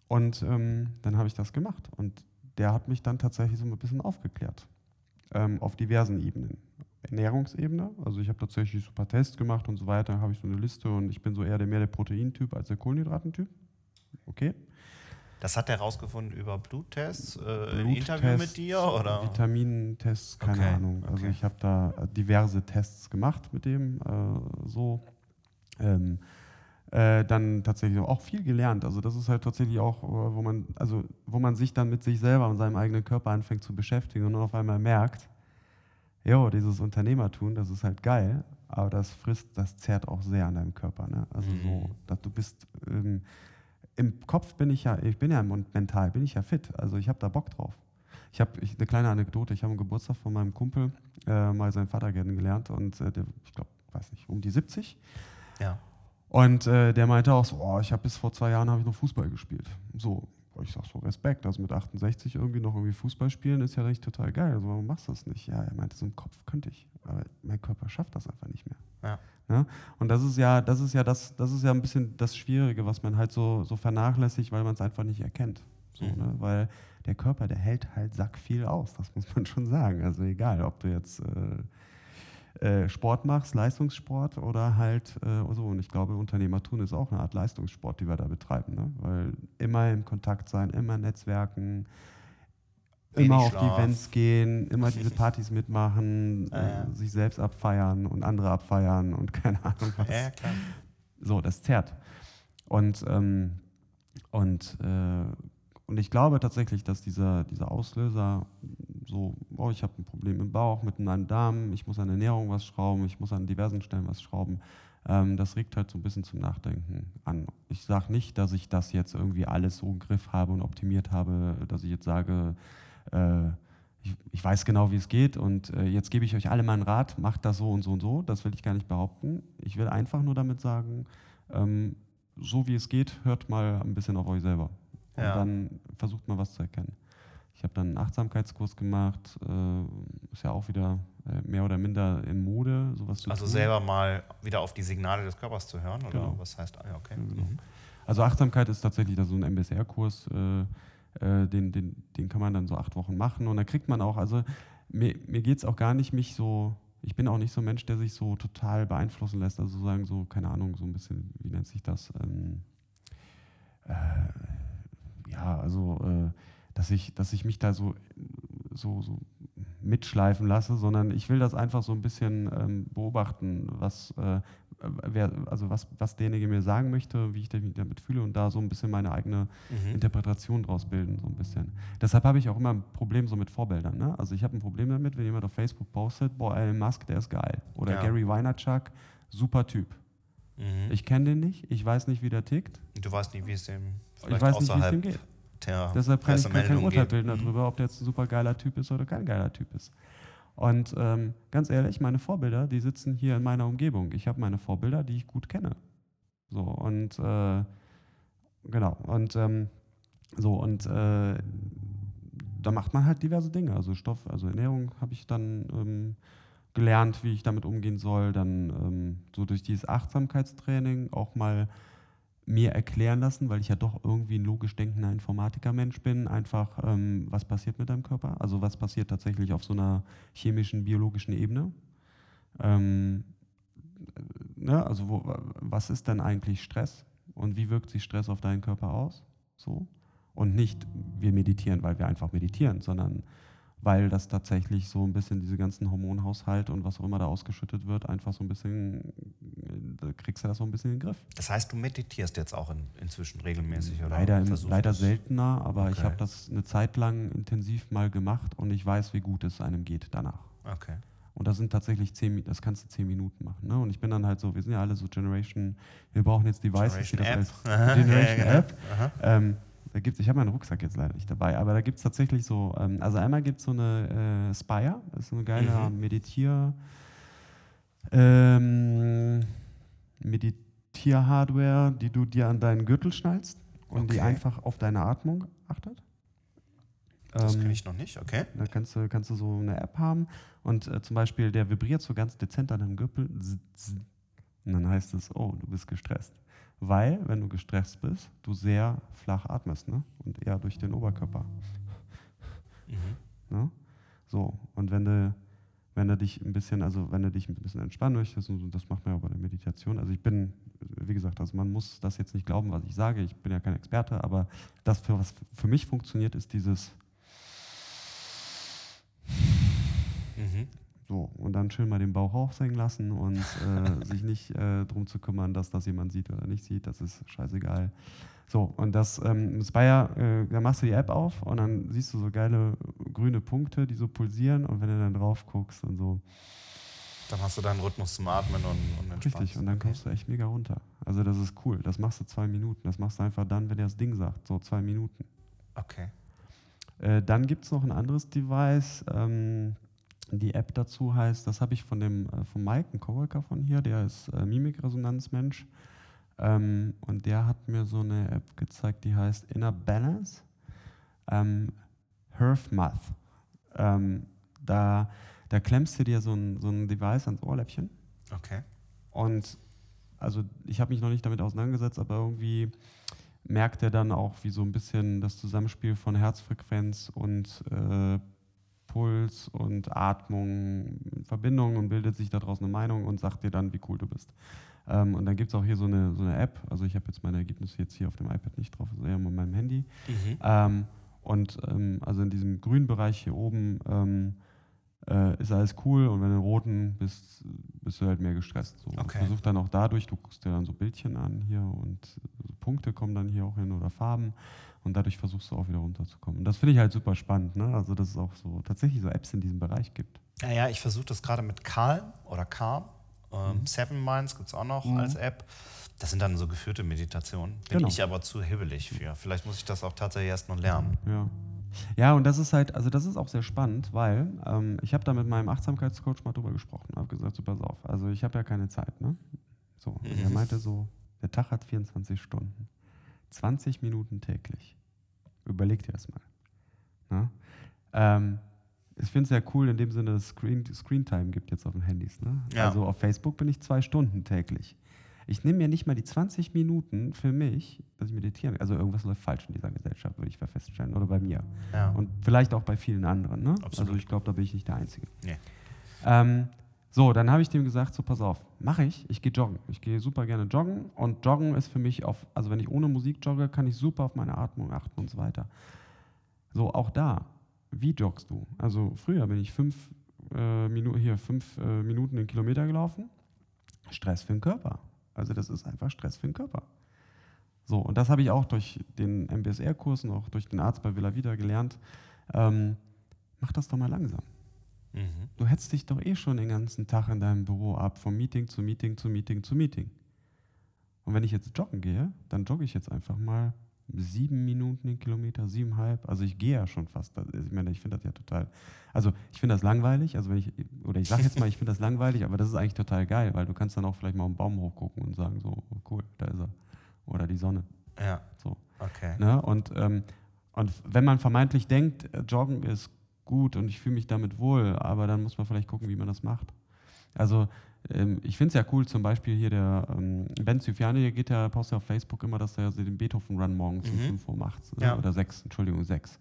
Und ähm, dann habe ich das gemacht. Und der hat mich dann tatsächlich so ein bisschen aufgeklärt. Ähm, auf diversen Ebenen. Ernährungsebene, also ich habe tatsächlich super Tests gemacht und so weiter, habe ich so eine Liste und ich bin so eher der, mehr der Proteintyp als der Kohlenhydratentyp. Okay. Das hat er herausgefunden über Bluttests, äh, Interview mit dir oder? Vitamintests, keine okay, Ahnung. Also okay. ich habe da diverse Tests gemacht mit dem, äh, so. Ähm, äh, dann tatsächlich auch viel gelernt. Also das ist halt tatsächlich auch, äh, wo man, also wo man sich dann mit sich selber und seinem eigenen Körper anfängt zu beschäftigen und dann auf einmal merkt, jo, dieses Unternehmertun, das ist halt geil, aber das frisst, das zerrt auch sehr an deinem Körper. Ne? Also mhm. so, dass du bist ähm, im Kopf bin ich ja, ich bin ja mental, bin ich ja fit. Also ich habe da Bock drauf. Ich habe eine kleine Anekdote. Ich habe am Geburtstag von meinem Kumpel äh, mal seinen Vater kennengelernt und äh, der, ich glaube, weiß nicht, um die 70. Ja. Und äh, der meinte auch so, oh, ich habe bis vor zwei Jahren habe ich noch Fußball gespielt. So, ich sag so Respekt, also mit 68 irgendwie noch irgendwie Fußball spielen ist ja eigentlich total geil. Also warum machst du das nicht? Ja, er meinte, so im Kopf könnte ich, aber mein Körper schafft das einfach nicht mehr. Ja. Ja? Und das ist ja, das ist ja das, das ist ja ein bisschen das Schwierige, was man halt so, so vernachlässigt, weil man es einfach nicht erkennt. So, mhm. ne? Weil der Körper, der hält halt sack viel aus, das muss man schon sagen. Also egal, ob du jetzt äh, Sport machst, Leistungssport oder halt äh, so. Und ich glaube, Unternehmertun ist auch eine Art Leistungssport, die wir da betreiben. Ne? Weil immer in Kontakt sein, immer Netzwerken, immer auf Schlaf. die Events gehen, immer diese Partys mitmachen, ja. Äh, sich selbst abfeiern und andere abfeiern und keine Ahnung was. Ja, klar. So, das zerrt. Und, ähm, und, äh, und ich glaube tatsächlich, dass dieser, dieser Auslöser so, oh, ich habe ein Problem im Bauch mit einem Darm, ich muss an Ernährung was schrauben, ich muss an diversen Stellen was schrauben, ähm, das regt halt so ein bisschen zum Nachdenken an. Ich sage nicht, dass ich das jetzt irgendwie alles so im Griff habe und optimiert habe, dass ich jetzt sage, äh, ich, ich, weiß genau, wie es geht und äh, jetzt gebe ich euch alle meinen Rat, macht das so und so und so. Das will ich gar nicht behaupten. Ich will einfach nur damit sagen, ähm, so wie es geht, hört mal ein bisschen auf euch selber. Und ja. dann versucht mal was zu erkennen. Ich habe dann einen Achtsamkeitskurs gemacht, äh, ist ja auch wieder äh, mehr oder minder in Mode, sowas zu Also tun. selber mal wieder auf die Signale des Körpers zu hören, oder genau. was heißt, ah, okay. Genau. Mhm. Also Achtsamkeit ist tatsächlich so ein MBSR-Kurs, äh, äh, den, den, den kann man dann so acht Wochen machen und dann kriegt man auch, also mir, mir geht es auch gar nicht, mich so, ich bin auch nicht so ein Mensch, der sich so total beeinflussen lässt, also sozusagen so, keine Ahnung, so ein bisschen, wie nennt sich das? Ähm, äh, ja, also, äh, dass, ich, dass ich mich da so, so, so mitschleifen lasse, sondern ich will das einfach so ein bisschen ähm, beobachten, was, äh, wer, also was, was derjenige mir sagen möchte, wie ich mich damit fühle und da so ein bisschen meine eigene Mhm. Interpretation draus bilden, so ein bisschen. Deshalb habe ich auch immer ein Problem so mit Vorbildern. Ne? Also ich habe ein Problem damit, wenn jemand auf Facebook postet, boah, Elon Musk, der ist geil. Oder Ja. Gary Vaynerchuk, super Typ. Mhm. Ich kenne den nicht, ich weiß nicht, wie der tickt. Du weißt nicht, wie es dem Ich weiß nicht, wie es außerhalb dem geht. Der Deshalb kann ich gar kein Urteil bilden Mhm. darüber, ob der jetzt ein super geiler Typ ist oder kein geiler Typ ist. Und ähm, ganz ehrlich, meine Vorbilder, die sitzen hier in meiner Umgebung. Ich habe meine Vorbilder, die ich gut kenne. So, und äh, genau, und ähm, so, und äh, da macht man halt diverse Dinge. Also Stoff, also Ernährung habe ich dann ähm, gelernt, wie ich damit umgehen soll. Dann ähm, so durch dieses Achtsamkeitstraining auch mal mir erklären lassen, weil ich ja doch irgendwie ein logisch denkender Informatiker-Mensch bin, einfach, ähm, was passiert mit deinem Körper? Also was passiert tatsächlich auf so einer chemischen, biologischen Ebene? Ähm, äh, ne? Also wo, was ist denn eigentlich Stress? Und wie wirkt sich Stress auf deinen Körper aus? So. Und nicht, wir meditieren, weil wir einfach meditieren, sondern weil das tatsächlich so ein bisschen diese ganzen Hormonhaushalt und was auch immer da ausgeschüttet wird, einfach so ein bisschen, da kriegst du das so ein bisschen in den Griff. Das heißt, du meditierst jetzt auch in, inzwischen regelmäßig, oder? Leider, im, leider seltener, aber ich Okay. habe das eine Zeit lang intensiv mal gemacht und ich weiß, wie gut es einem geht danach. Okay. Und das sind tatsächlich zehn, das kannst du zehn Minuten machen. Ne? Und ich bin dann halt so, wir sind ja alle so Generation, wir brauchen jetzt Devices, die Generation das App. als Generation ja, App. Ähm, da gibt's, ich habe meinen Rucksack jetzt leider nicht dabei, aber da gibt es tatsächlich so, ähm, also einmal gibt es so eine äh, Spire, das ist so eine geile Mhm. Meditier, ähm, Meditier-Hardware, die du dir an deinen Gürtel schnallst und die Okay. einfach auf deine Atmung achtet. Das Ähm, kenne ich noch nicht, okay. da kannst du, kannst du so eine App haben und äh, zum Beispiel der vibriert so ganz dezent an deinem Gürtel. Und dann heißt es, oh, du bist gestresst. Weil, wenn du gestresst bist, du sehr flach atmest ne? und eher durch den Oberkörper. Mhm. Ne? So, und wenn du, wenn du dich ein bisschen, also wenn du dich ein bisschen entspannen möchtest, und das macht man ja bei der Meditation. Also ich bin, wie gesagt, also man muss das jetzt nicht glauben, was ich sage, ich bin ja kein Experte, aber das, für was für mich funktioniert, ist dieses Mhm. So, und dann schön mal den Bauch aufhängen lassen und äh, sich nicht äh, drum zu kümmern, dass das jemand sieht oder nicht sieht, das ist scheißegal. So, und das ähm, Spire, äh, da machst du die App auf und dann siehst du so geile grüne Punkte, die so pulsieren und wenn du dann drauf guckst und so, Dann hast du deinen Rhythmus zum Atmen und, und entspannst. richtig, und dann kommst du echt mega runter. Also das ist cool, das machst du zwei Minuten, das machst du einfach dann, wenn der das Ding sagt, so zwei Minuten. Okay. Äh, dann gibt es noch ein anderes Device. Ähm, die App dazu heißt, das habe ich von dem äh, von Mike, ein Coworker von hier, der ist äh, Mimikresonanzmensch. Ähm, und der hat mir so eine App gezeigt, die heißt Inner Balance. Ähm, HearthMath. Ähm, da, da klemmst du dir so ein, so ein Device ans Ohrläppchen. Okay. Und also ich habe mich noch nicht damit auseinandergesetzt, aber irgendwie merkt er dann auch, wie so ein bisschen das Zusammenspiel von Herzfrequenz und äh, Puls und Atmung in Verbindung und bildet sich daraus eine Meinung und sagt dir dann, wie cool du bist. Ähm, und dann gibt es auch hier so eine, so eine App, also ich habe jetzt meine Ergebnisse jetzt hier auf dem iPad nicht drauf, also eher auf meinem Handy. Mhm. Ähm, und ähm, also in diesem grünen Bereich hier oben ähm, äh, ist alles cool und wenn du in roten bist, bist du halt mehr gestresst. So. Okay. Versuch dann auch dadurch, du guckst dir dann so Bildchen an hier und Punkte kommen dann hier auch hin oder Farben und dadurch versuchst du auch wieder runterzukommen. Und das finde ich halt super spannend, ne? Also dass es auch so tatsächlich so Apps in diesem Bereich gibt. Ja, ja, ich versuche das gerade mit Calm oder Calm. Ähm, Mhm. Seven Minds gibt es auch noch als App. Das sind dann so geführte Meditationen. Bin Genau. ich aber zu hibbelig für. Vielleicht muss ich das auch tatsächlich erst noch lernen. Ja. Ja, und das ist halt, also das ist auch sehr spannend, weil ähm, ich habe da mit meinem Achtsamkeitscoach mal drüber gesprochen, habe gesagt, so pass auf, also ich habe ja keine Zeit, ne? So, und er Mhm. meinte so, der Tag hat 24 Stunden, 20 Minuten täglich. Überleg dir das mal. Ähm, ich finde es sehr cool in dem Sinne, dass es Screen, Screen Time gibt jetzt auf den Handys. Ne? Ja. Also auf Facebook bin ich zwei Stunden täglich. Ich nehme mir nicht mal die 20 Minuten für mich, dass ich meditieren Also irgendwas läuft falsch in dieser Gesellschaft, würde ich feststellen. Oder bei mir. Ja. Und vielleicht auch bei vielen anderen. Ne? Also ich glaube, da bin ich nicht der Einzige. Nee. Ähm, so, dann habe ich dem gesagt, so pass auf, mache ich, ich gehe joggen. Ich gehe super gerne joggen und joggen ist für mich auf, also wenn ich ohne Musik jogge, kann ich super auf meine Atmung achten und so weiter. So, auch da, wie joggst du? Also früher bin ich fünf, äh, Minu hier, fünf äh, Minuten den Kilometer gelaufen. Stress für den Körper. Also das ist einfach Stress für den Körper. So, und das habe ich auch durch den MBSR-Kurs und auch durch den Arzt bei Villa Vida gelernt. Ähm, mach das doch mal langsam. Mhm. Du hetzt dich doch eh schon den ganzen Tag in deinem Büro ab, vom Meeting zu Meeting zu Meeting zu Meeting. Und wenn ich jetzt joggen gehe, dann jogge ich jetzt einfach mal sieben Minuten den Kilometer, siebeneinhalb. Also ich gehe ja schon fast. Ich meine, ich finde das ja total. Also ich finde das langweilig. Also wenn ich, oder ich sage jetzt mal, ich finde das langweilig, aber das ist eigentlich total geil, weil du kannst dann auch vielleicht mal einen Baum hochgucken und sagen, so, oh, cool, da ist er. Oder die Sonne. Ja. So. Okay. Ne? Und, ähm, und wenn man vermeintlich denkt, äh, Joggen ist gut und ich fühle mich damit wohl, aber dann muss man vielleicht gucken, wie man das macht. Also ähm, ich finde es ja cool, zum Beispiel hier der ähm, Ben Zyfiani, der geht ja, postet auf Facebook immer, dass er den Beethoven-Run morgens mhm. um 5 Uhr macht. Ne? Ja. Oder 6, Entschuldigung, 6.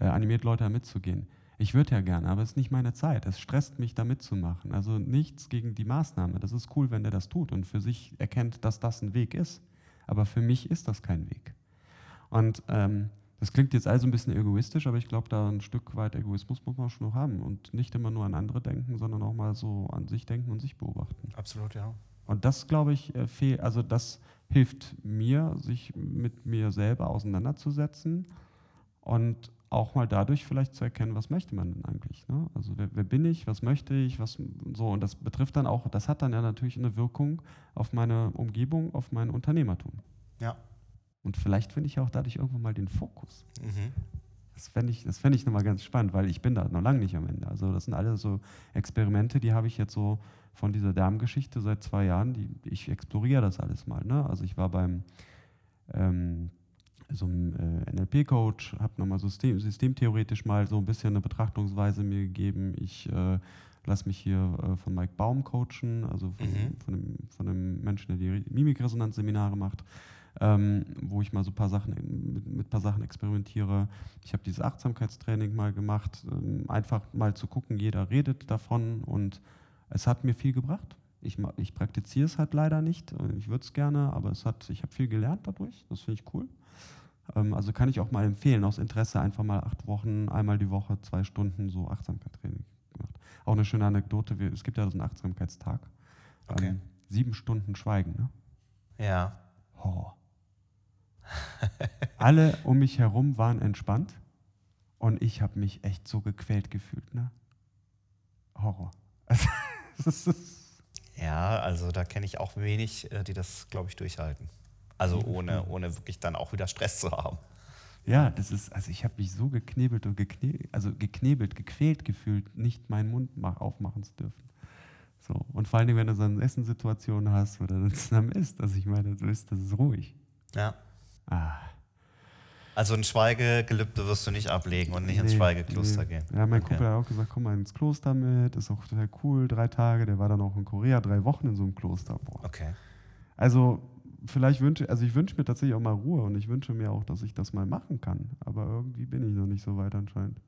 Äh, animiert Leute da mitzugehen. Ich würde ja gerne, aber es ist nicht meine Zeit. Es stresst mich, da mitzumachen. Also nichts gegen die Maßnahme. Das ist cool, wenn der das tut und für sich erkennt, dass das ein Weg ist. Aber für mich ist das kein Weg. Und ähm, das klingt jetzt also ein bisschen egoistisch, aber ich glaube, da ein Stück weit Egoismus muss man schon noch haben und nicht immer nur an andere denken, sondern auch mal so an sich denken und sich beobachten. Absolut, ja. Und das, glaube ich, äh, fehlt, also das hilft mir, sich mit mir selber auseinanderzusetzen und auch mal dadurch vielleicht zu erkennen, was möchte man denn eigentlich? Ne? Also wer, wer, bin ich, was möchte ich, was so und das betrifft dann auch, das hat dann ja natürlich eine Wirkung auf meine Umgebung, auf mein Unternehmertum. Ja. Und vielleicht finde ich auch dadurch irgendwann mal den Fokus. Mhm. Das fände ich, fänd ich nochmal ganz spannend, weil ich bin da noch lange nicht am Ende. Also das sind alle so Experimente, die habe ich jetzt so von dieser Darmgeschichte seit zwei Jahren, die, ich exploriere das alles mal. Ne? Also ich war beim ähm, so einem äh, NLP-Coach, habe nochmal System, systemtheoretisch mal so ein bisschen eine Betrachtungsweise mir gegeben. Ich äh, lasse mich hier äh, von Mike Baum coachen, also von, mhm. von, einem, von einem Menschen, der die Mimikresonanzseminare macht ähm, wo ich mal so ein paar Sachen mit, mit ein paar Sachen experimentiere. Ich habe dieses Achtsamkeitstraining mal gemacht, ähm, einfach mal zu gucken, jeder redet davon und es hat mir viel gebracht. Ich, ich praktiziere es halt leider nicht. Ich würde es gerne, aber es hat, ich habe viel gelernt dadurch. Das finde ich cool. Ähm, also kann ich auch mal empfehlen, aus Interesse einfach mal acht Wochen, einmal die Woche, zwei Stunden so Achtsamkeitstraining gemacht. Auch eine schöne Anekdote, es gibt ja so einen Achtsamkeitstag. Okay. Ähm, sieben Stunden Schweigen, ne? Ja. Horror. Alle um mich herum waren entspannt und ich habe mich echt so gequält gefühlt. Ne? Horror. ja, also da kenne ich auch wenig, äh, die das, glaube ich, durchhalten. Also ohne, ohne wirklich dann auch wieder Stress zu haben. Ja, das ist, also ich habe mich so geknebelt und geknebelt, also geknebelt, gequält gefühlt, nicht meinen Mund aufmachen zu dürfen. So. Und vor allem, wenn du so eine Essenssituation hast, wo du dann zusammen isst, also ich meine, du isst, das ist ruhig. Ja. Ah. Also ein Schweigegelübde wirst du nicht ablegen und nicht nee, ins Schweigekloster nee. gehen. Ja, mein okay. Kumpel hat auch gesagt, komm mal ins Kloster mit, ist auch total cool, drei Tage. Der war dann auch in Korea, drei Wochen in so einem Kloster. Boah. Okay. Also vielleicht wünsche, also ich wünsche mir tatsächlich auch mal Ruhe und ich wünsche mir auch, dass ich das mal machen kann. Aber irgendwie bin ich noch nicht so weit anscheinend.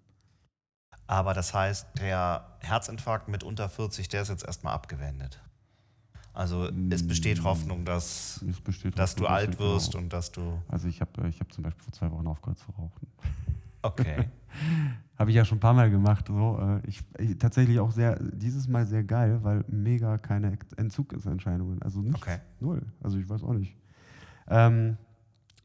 Aber das heißt, der Herzinfarkt mit unter 40, der ist jetzt erstmal abgewendet. Also es besteht mm, Hoffnung, dass, besteht dass Hoffnung, du alt wirst genau. und dass du. Also ich habe ich hab zum Beispiel vor zwei Wochen aufgehört zu rauchen. Okay. habe ich ja schon ein paar Mal gemacht. So. Äh, ich, ich, tatsächlich auch sehr, dieses Mal sehr geil, weil mega keine Entzugserscheinungen. Also nichts, okay. null. Also ich weiß auch nicht. Ähm,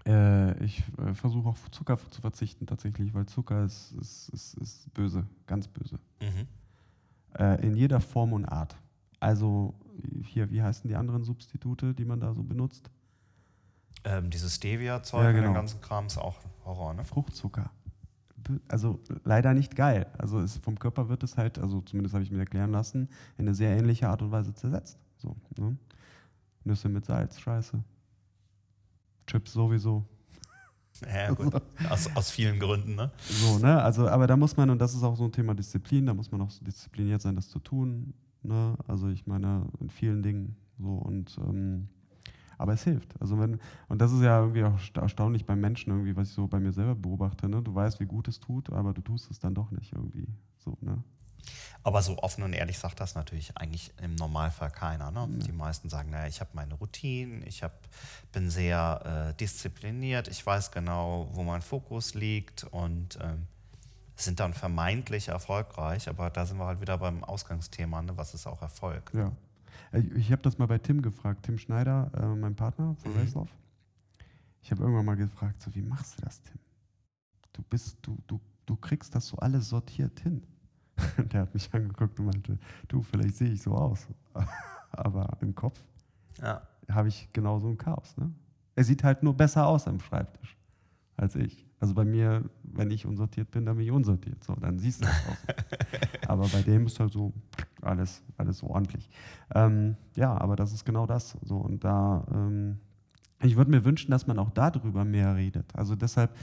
äh, ich äh, versuche auf Zucker zu verzichten tatsächlich, weil Zucker ist, ist, ist, ist böse, ganz böse. Mhm. Äh, in jeder Form und Art. Also hier, wie heißen die anderen Substitute, die man da so benutzt? Ähm, dieses Stevia-Zeug ja, genau. den ganzen Kram ist auch Horror, ne? Fruchtzucker. Also leider nicht geil. Also es, vom Körper wird es halt, also zumindest habe ich mir erklären lassen, in eine sehr ähnliche Art und Weise zersetzt. So, ne? Nüsse mit Salz, scheiße. Chips sowieso. Ja, gut. Aus, aus vielen Gründen, ne? So, ne? Also, aber da muss man, und das ist auch so ein Thema Disziplin, da muss man auch diszipliniert sein, das zu tun. Ne? Also ich meine, in vielen Dingen so und ähm, aber es hilft. Also wenn, und das ist ja irgendwie auch erstaunlich beim Menschen, irgendwie, was ich so bei mir selber beobachte. Ne? Du weißt, wie gut es tut, aber du tust es dann doch nicht irgendwie. So, ne? Aber so offen und ehrlich sagt das natürlich eigentlich im Normalfall keiner. Ne? Ja. Die meisten sagen, naja, ich habe meine Routinen, ich hab, bin sehr äh, diszipliniert, ich weiß genau, wo mein Fokus liegt und ähm, sind dann vermeintlich erfolgreich, aber da sind wir halt wieder beim Ausgangsthema, ne? was ist auch Erfolg? Ja. Äh, Ich habe das mal bei Tim gefragt, Tim Schneider, äh, mein Partner von Mhm. Ich habe irgendwann mal gefragt, so wie machst du das, Tim? Du bist, du, du, du kriegst das so alles sortiert hin. Und der hat mich angeguckt und meinte, du, vielleicht sehe ich so aus. Aber im Kopf Ja. habe ich genauso ein Chaos. Ne? Er sieht halt nur besser aus am Schreibtisch als ich. Also bei mir, wenn ich unsortiert bin, dann bin ich unsortiert. So, dann siehst du das aus. aber bei dem ist halt so alles, alles so ordentlich. Ähm, ja, aber das ist genau das. So, und da, ähm, ich würde mir wünschen, dass man auch darüber mehr redet. Also deshalb,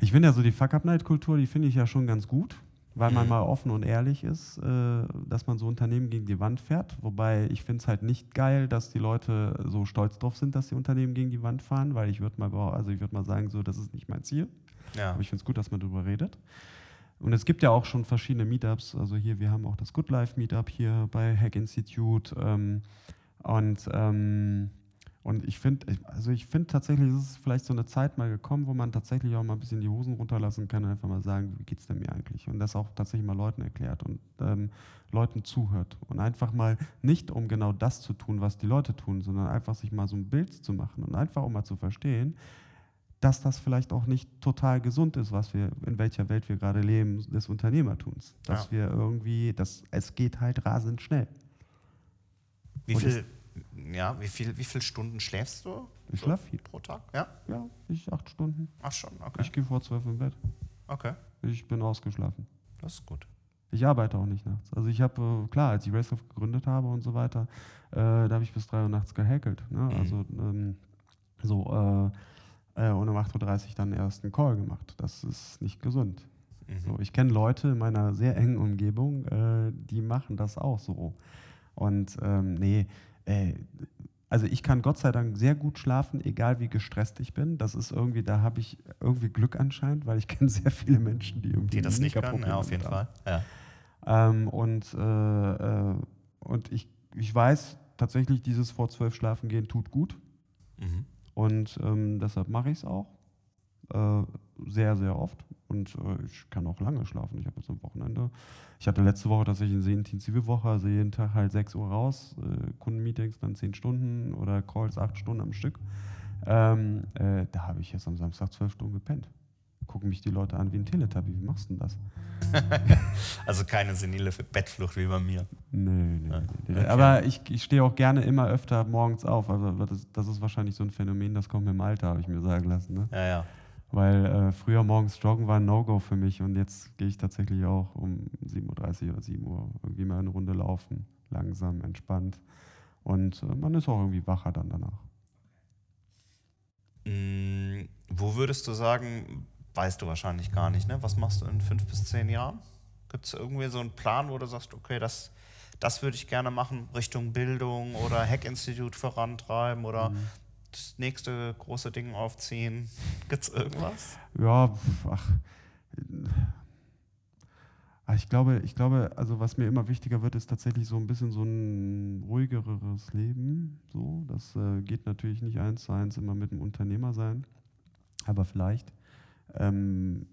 ich finde ja so die Fuck-Up-Night-Kultur, die finde ich ja schon ganz gut, weil man Mhm. mal offen und ehrlich ist, äh, dass man so Unternehmen gegen die Wand fährt. Wobei ich finde es halt nicht geil, dass die Leute so stolz drauf sind, dass die Unternehmen gegen die Wand fahren, weil ich würde mal, also ich würde mal sagen, so, das ist nicht mein Ziel. Ja. Aber ich finde es gut, dass man darüber redet. Und es gibt ja auch schon verschiedene Meetups. Also hier, wir haben auch das Good Life Meetup hier bei Hack Institute. Ähm, und, ähm, und ich finde, also ich finde tatsächlich, es ist vielleicht so eine Zeit mal gekommen, wo man tatsächlich auch mal ein bisschen die Hosen runterlassen kann und einfach mal sagen, wie geht's denn mir eigentlich? Und das auch tatsächlich mal Leuten erklärt und ähm, Leuten zuhört. Und einfach mal nicht, um genau das zu tun, was die Leute tun, sondern einfach sich mal so ein Bild zu machen und einfach auch mal zu verstehen, dass das vielleicht auch nicht total gesund ist, was wir, in welcher Welt wir gerade leben, des Unternehmertums. Dass Ja. wir irgendwie, dass es geht halt rasend schnell. Wie viel, ja, wie viel, wie viel Stunden schläfst du? Ich so schlaf viel. Pro Tag? Ja? Ja, ich acht Stunden. Ach schon, okay. Ich gehe vor zwölf im Bett. Okay, Ich bin ausgeschlafen. das ist gut. Ich arbeite auch nicht nachts. Also ich habe, äh, klar, als ich Racelife gegründet habe und so weiter, äh, da habe ich bis drei Uhr nachts gehäkelt. Ne? Mhm. Also ähm, so äh, äh, und um 8.30 Uhr dann erst einen Call gemacht. Das ist nicht gesund. Mhm. So, ich kenne Leute in meiner sehr engen Umgebung, äh, die machen das auch so. Und ähm, nee, also ich kann Gott sei Dank sehr gut schlafen, egal wie gestresst ich bin. Das ist irgendwie, da habe ich irgendwie Glück anscheinend, weil ich kenne sehr viele Menschen, die irgendwie Die das nicht können, ja, auf jeden haben. Fall. Ja. Ähm, und äh, äh, und ich, ich weiß tatsächlich, dieses vor zwölf Schlafen gehen tut gut. Mhm. Und ähm, deshalb mache ich es auch. Äh, sehr, sehr oft. Und äh, ich kann auch lange schlafen. Ich habe jetzt am Wochenende. Ich hatte letzte Woche tatsächlich eine sehr intensive Woche, also jeden Tag halt 6 Uhr raus, äh, Kundenmeetings dann 10 Stunden oder Calls 8 Stunden am Stück. Ähm, äh, da habe ich jetzt am Samstag 12 Stunden gepennt. Gucken mich die Leute an wie ein Teletubby. Wie machst du denn das? Also keine senile Bettflucht wie bei mir. Nee, nee, Ja, nee. okay. Aber ich, ich stehe auch gerne immer öfter morgens auf. Also das, das ist wahrscheinlich so ein Phänomen, das kommt mit dem Alter, habe ich mir sagen lassen. Ne? Ja, ja. Weil äh, früher morgens joggen war ein No-Go für mich und jetzt gehe ich tatsächlich auch um 7.30 Uhr oder 7 Uhr irgendwie mal eine Runde laufen. Langsam, entspannt. Und äh, man ist auch irgendwie wacher dann danach. Mm, Wo würdest du sagen, weißt du wahrscheinlich gar nicht, ne? Was machst du in fünf bis zehn Jahren? Gibt es irgendwie so einen Plan, wo du sagst, okay, das, das würde ich gerne machen, Richtung Bildung oder Hack-Institut vorantreiben oder das nächste große Ding aufziehen? Gibt es irgendwas? Ja, ach. Ah, Ich glaube, ich glaube, also was mir immer wichtiger wird, ist tatsächlich so ein bisschen so ein ruhigeres Leben. So, das äh, geht natürlich nicht eins zu eins immer mit dem Unternehmer sein, aber vielleicht. Ähm,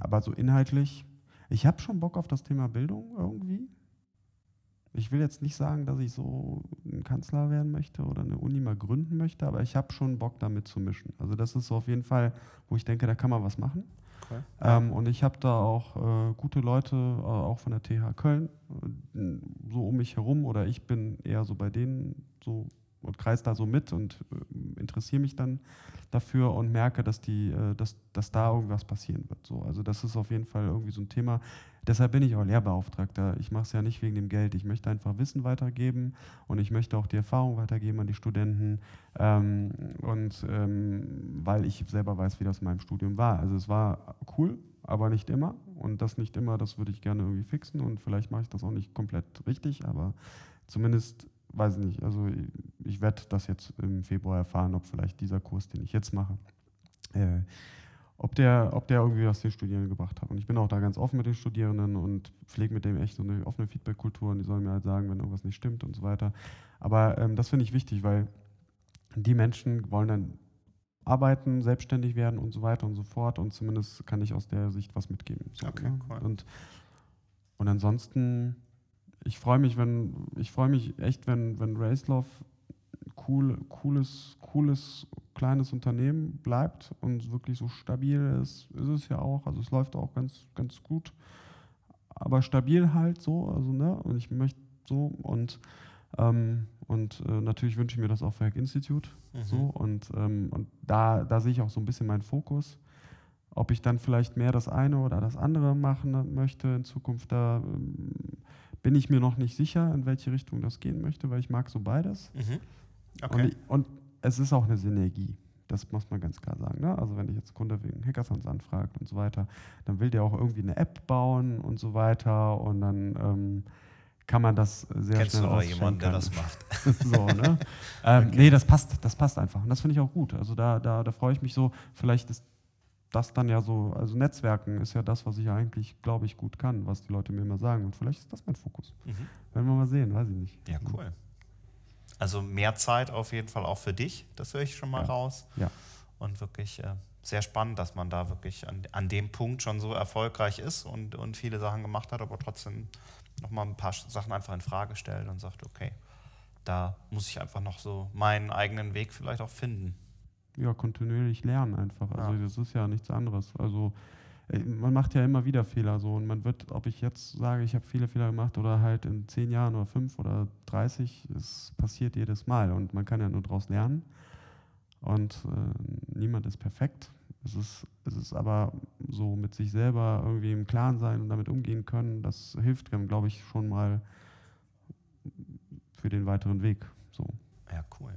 aber so inhaltlich, ich habe schon Bock auf das Thema Bildung irgendwie. Ich will jetzt nicht sagen, dass ich so ein Kanzler werden möchte oder eine Uni mal gründen möchte, aber ich habe schon Bock damit zu mischen. Also das ist so auf jeden Fall, wo ich denke, da kann man was machen. Cool. Ähm, und ich habe da auch äh, gute Leute, äh, auch von der TH Köln, äh, so um mich herum oder ich bin eher so bei denen so und kreis da so mit und äh, interessiere mich dann dafür und merke, dass die, äh, dass, dass da irgendwas passieren wird. So. Also das ist auf jeden Fall irgendwie so ein Thema. Deshalb bin ich auch Lehrbeauftragter. Ich mache es ja nicht wegen dem Geld. Ich möchte einfach Wissen weitergeben und ich möchte auch die Erfahrung weitergeben an die Studenten. Ähm, und ähm, weil ich selber weiß, wie das in meinem Studium war. Also es war cool, aber nicht immer. Und das nicht immer, das würde ich gerne irgendwie fixen. Und vielleicht mache ich das auch nicht komplett richtig, aber zumindest weiß ich nicht. Also ich, ich werde das jetzt im Februar erfahren, ob vielleicht dieser Kurs, den ich jetzt mache, äh, ob der, ob der irgendwie was den Studierenden gebracht hat. Und ich bin auch da ganz offen mit den Studierenden und pflege mit dem echt so eine offene Feedback-Kultur und die sollen mir halt sagen, wenn irgendwas nicht stimmt und so weiter. Aber ähm, das finde ich wichtig, weil die Menschen wollen dann arbeiten, selbstständig werden und so weiter und so fort und zumindest kann ich aus der Sicht was mitgeben. So, Okay, ne? cool. Und, und ansonsten, ich freue mich, wenn, ich freue mich echt, wenn, wenn Racelove cool, cooles, cooles, kleines Unternehmen bleibt und wirklich so stabil ist, ist es ja auch. Also es läuft auch ganz, ganz gut. Aber stabil halt so, also ne, und ich möchte so und ähm, und äh, natürlich wünsche ich mir das auch für Hack Institute. Mhm. So, und ähm, und da, da sehe ich auch so ein bisschen meinen Fokus. Ob ich dann vielleicht mehr das eine oder das andere machen möchte in Zukunft, da ähm, bin ich mir noch nicht sicher, in welche Richtung das gehen möchte, weil ich mag so beides. Mhm. Okay. Und, ich, und, es ist auch eine Synergie. Das muss man ganz klar sagen. Ne? Also wenn ich jetzt Kunde wegen Hackathons anfragt und so weiter, dann will der auch irgendwie eine App bauen und so weiter und dann ähm, kann man das sehr Kennst schnell du auch jemanden, der das macht? so, ne? ähm, okay. Nee, das passt, das passt einfach. Und das finde ich auch gut. Also da, da, da freue ich mich so. Vielleicht ist das dann ja so, also Netzwerken ist ja das, was ich eigentlich, glaube ich, gut kann, was die Leute mir immer sagen. Und vielleicht ist das mein Fokus. Mhm. Werden wir mal sehen, weiß ich nicht. Ja, cool. Also mehr Zeit auf jeden Fall auch für dich, das höre ich schon mal ja. raus. Ja. Und wirklich äh, sehr spannend, dass man da wirklich an, an dem Punkt schon so erfolgreich ist und, und viele Sachen gemacht hat, aber trotzdem nochmal ein paar Sachen einfach in Frage stellt und sagt, okay, da muss ich einfach noch so meinen eigenen Weg vielleicht auch finden ja, kontinuierlich lernen einfach. Also ja. das ist ja nichts anderes. Also äh, man macht ja immer wieder Fehler so und man wird, ob ich jetzt sage, ich habe viele Fehler gemacht oder halt in zehn Jahren oder fünf oder 30, es passiert jedes Mal und man kann ja nur daraus lernen. Und äh, niemand ist perfekt. Es ist, es ist aber so mit sich selber irgendwie im Klaren sein und damit umgehen können, das hilft, glaube ich, schon mal für den weiteren Weg. So. Ja, cool.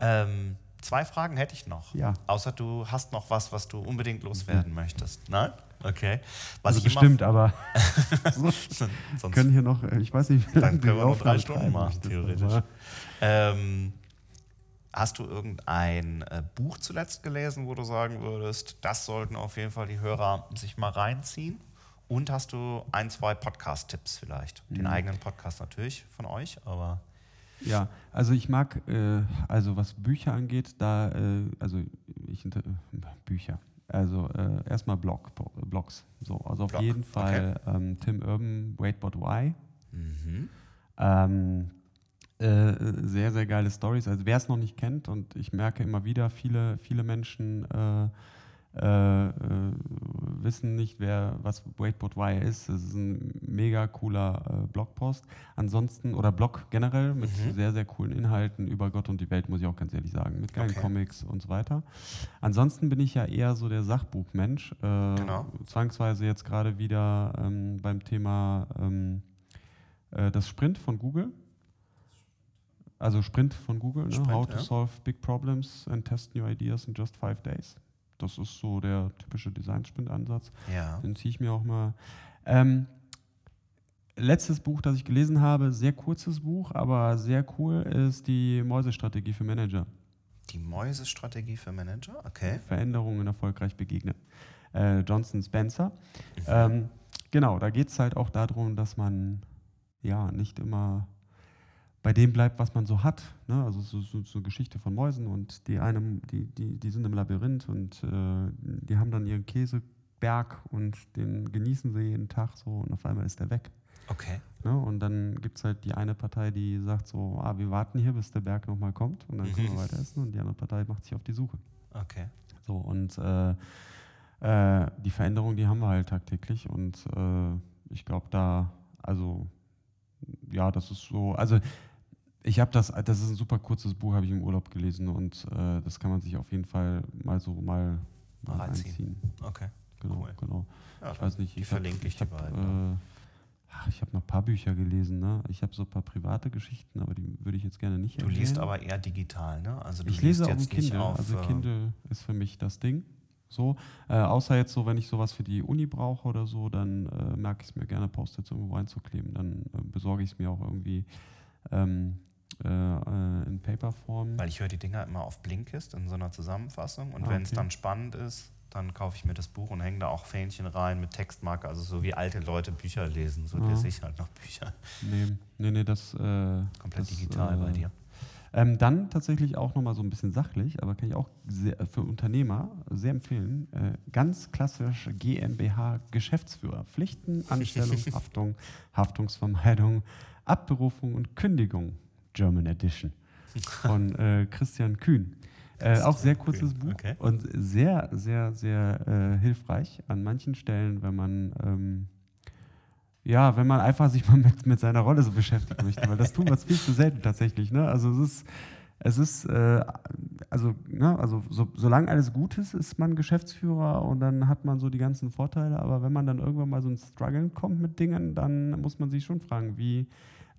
Ähm, Zwei Fragen hätte ich noch. Ja. Außer du hast noch was, was du unbedingt loswerden mhm. möchtest. Nein? Okay. Was also bestimmt, aber sonst können hier noch, ich weiß nicht, wie lange können wir noch drei Stunden machen, theoretisch. Ähm, hast du irgendein äh, Buch zuletzt gelesen, wo du sagen würdest, das sollten auf jeden Fall die Hörer sich mal reinziehen? Und hast du ein, zwei Podcast-Tipps vielleicht? Den mhm. eigenen Podcast natürlich von euch, aber ja, also ich mag, äh, also was Bücher angeht, da, äh, also ich, äh, Bücher, also äh, erstmal Blog, Blogs, so, also auf Blog. jeden Fall okay. ähm, Tim Urban, Wait But Why. Mhm. Ähm, äh, sehr, sehr geile Stories. Also wer es noch nicht kennt und ich merke immer wieder, viele, viele Menschen äh, äh, wissen nicht, wer, was Wakeboard Wire ist. Es ist ein mega cooler äh, Blogpost. Ansonsten, oder Blog generell mit mhm. sehr, sehr coolen Inhalten über Gott und die Welt, muss ich auch ganz ehrlich sagen. Mit geilen okay. Comics und so weiter. Ansonsten bin ich ja eher so der Sachbuchmensch. Äh, genau. Zwangsweise jetzt gerade wieder ähm, beim Thema ähm, äh, das Sprint von Google. Also Sprint von Google, ne? Sprint, ne? How to solve big problems and test new ideas in just five days. Das ist so der typische Design-Sprint-Ansatz. Ja. Den ziehe ich mir auch mal. Ähm, letztes Buch, das ich gelesen habe, sehr kurzes Buch, aber sehr cool, ist die Mäusestrategie für Manager. Die Mäusestrategie für Manager, okay. Veränderungen erfolgreich begegnen. Äh, Johnson Spencer. Mhm. Ähm, genau, da geht es halt auch darum, dass man ja nicht immer bei dem bleibt, was man so hat. Ne? Also so, so, so, eine Geschichte von Mäusen und die einem, die, die, die sind im Labyrinth und äh, die haben dann ihren Käseberg und den genießen sie jeden Tag so und auf einmal ist der weg. Okay. Ne? Und dann gibt es halt die eine Partei, die sagt so, ah, wir warten hier, bis der Berg nochmal kommt und dann mhm. können wir weiter essen und die andere Partei macht sich auf die Suche. Okay. So und äh, äh, die Veränderungen, die haben wir halt tagtäglich und äh, ich glaube da, also ja, das ist so, also ich habe das, das ist ein super kurzes Buch, habe ich im Urlaub gelesen und äh, das kann man sich auf jeden Fall mal so mal, mal reinziehen. Okay. Genau, cool. genau. Ja, ich weiß nicht, ich verlinke ich, ich beiden. Äh, ich habe noch ein paar Bücher gelesen, ne? Ich habe so ein paar private Geschichten, aber die würde ich jetzt gerne nicht Du erwähnen. liest aber eher digital, ne? Also ich lese auf dem Kindle. Auf, also äh, Kindle ist für mich das Ding. So, äh, außer jetzt so, wenn ich sowas für die Uni brauche oder so, dann äh, merke ich es mir gerne, Post-its irgendwo reinzukleben. Dann äh, besorge ich es mir auch irgendwie ähm, äh, äh, in Paperform. Weil ich höre die Dinger immer auf Blinkist in so einer Zusammenfassung und ah, wenn es dann spannend ist, dann kaufe ich mir das Buch und hänge da auch Fähnchen rein mit Textmarke, also so wie alte Leute Bücher lesen, so ja. lese ich halt noch Bücher. Nee, nee, nee das. Äh, Komplett das, digital äh, bei dir. Ähm, dann tatsächlich auch nochmal so ein bisschen sachlich, aber kann ich auch sehr, für Unternehmer sehr empfehlen. Äh, ganz klassisch GmbH Geschäftsführer. Pflichten, Anstellung, Haftung, Haftungsvermeidung, Abberufung und Kündigung. German Edition von äh, Christian Kühn. Äh, auch sehr kurzes Buch okay. und sehr, sehr, sehr äh, hilfreich an manchen Stellen, wenn man ähm, ja, wenn man einfach sich mal mit, mit seiner Rolle so beschäftigen möchte, weil das tun wir viel zu selten tatsächlich. Ne? Also es ist, es ist, äh, also, ne? also so, solange alles gut ist, ist man Geschäftsführer und dann hat man so die ganzen Vorteile, aber wenn man dann irgendwann mal so ein Struggle kommt mit Dingen, dann muss man sich schon fragen, wie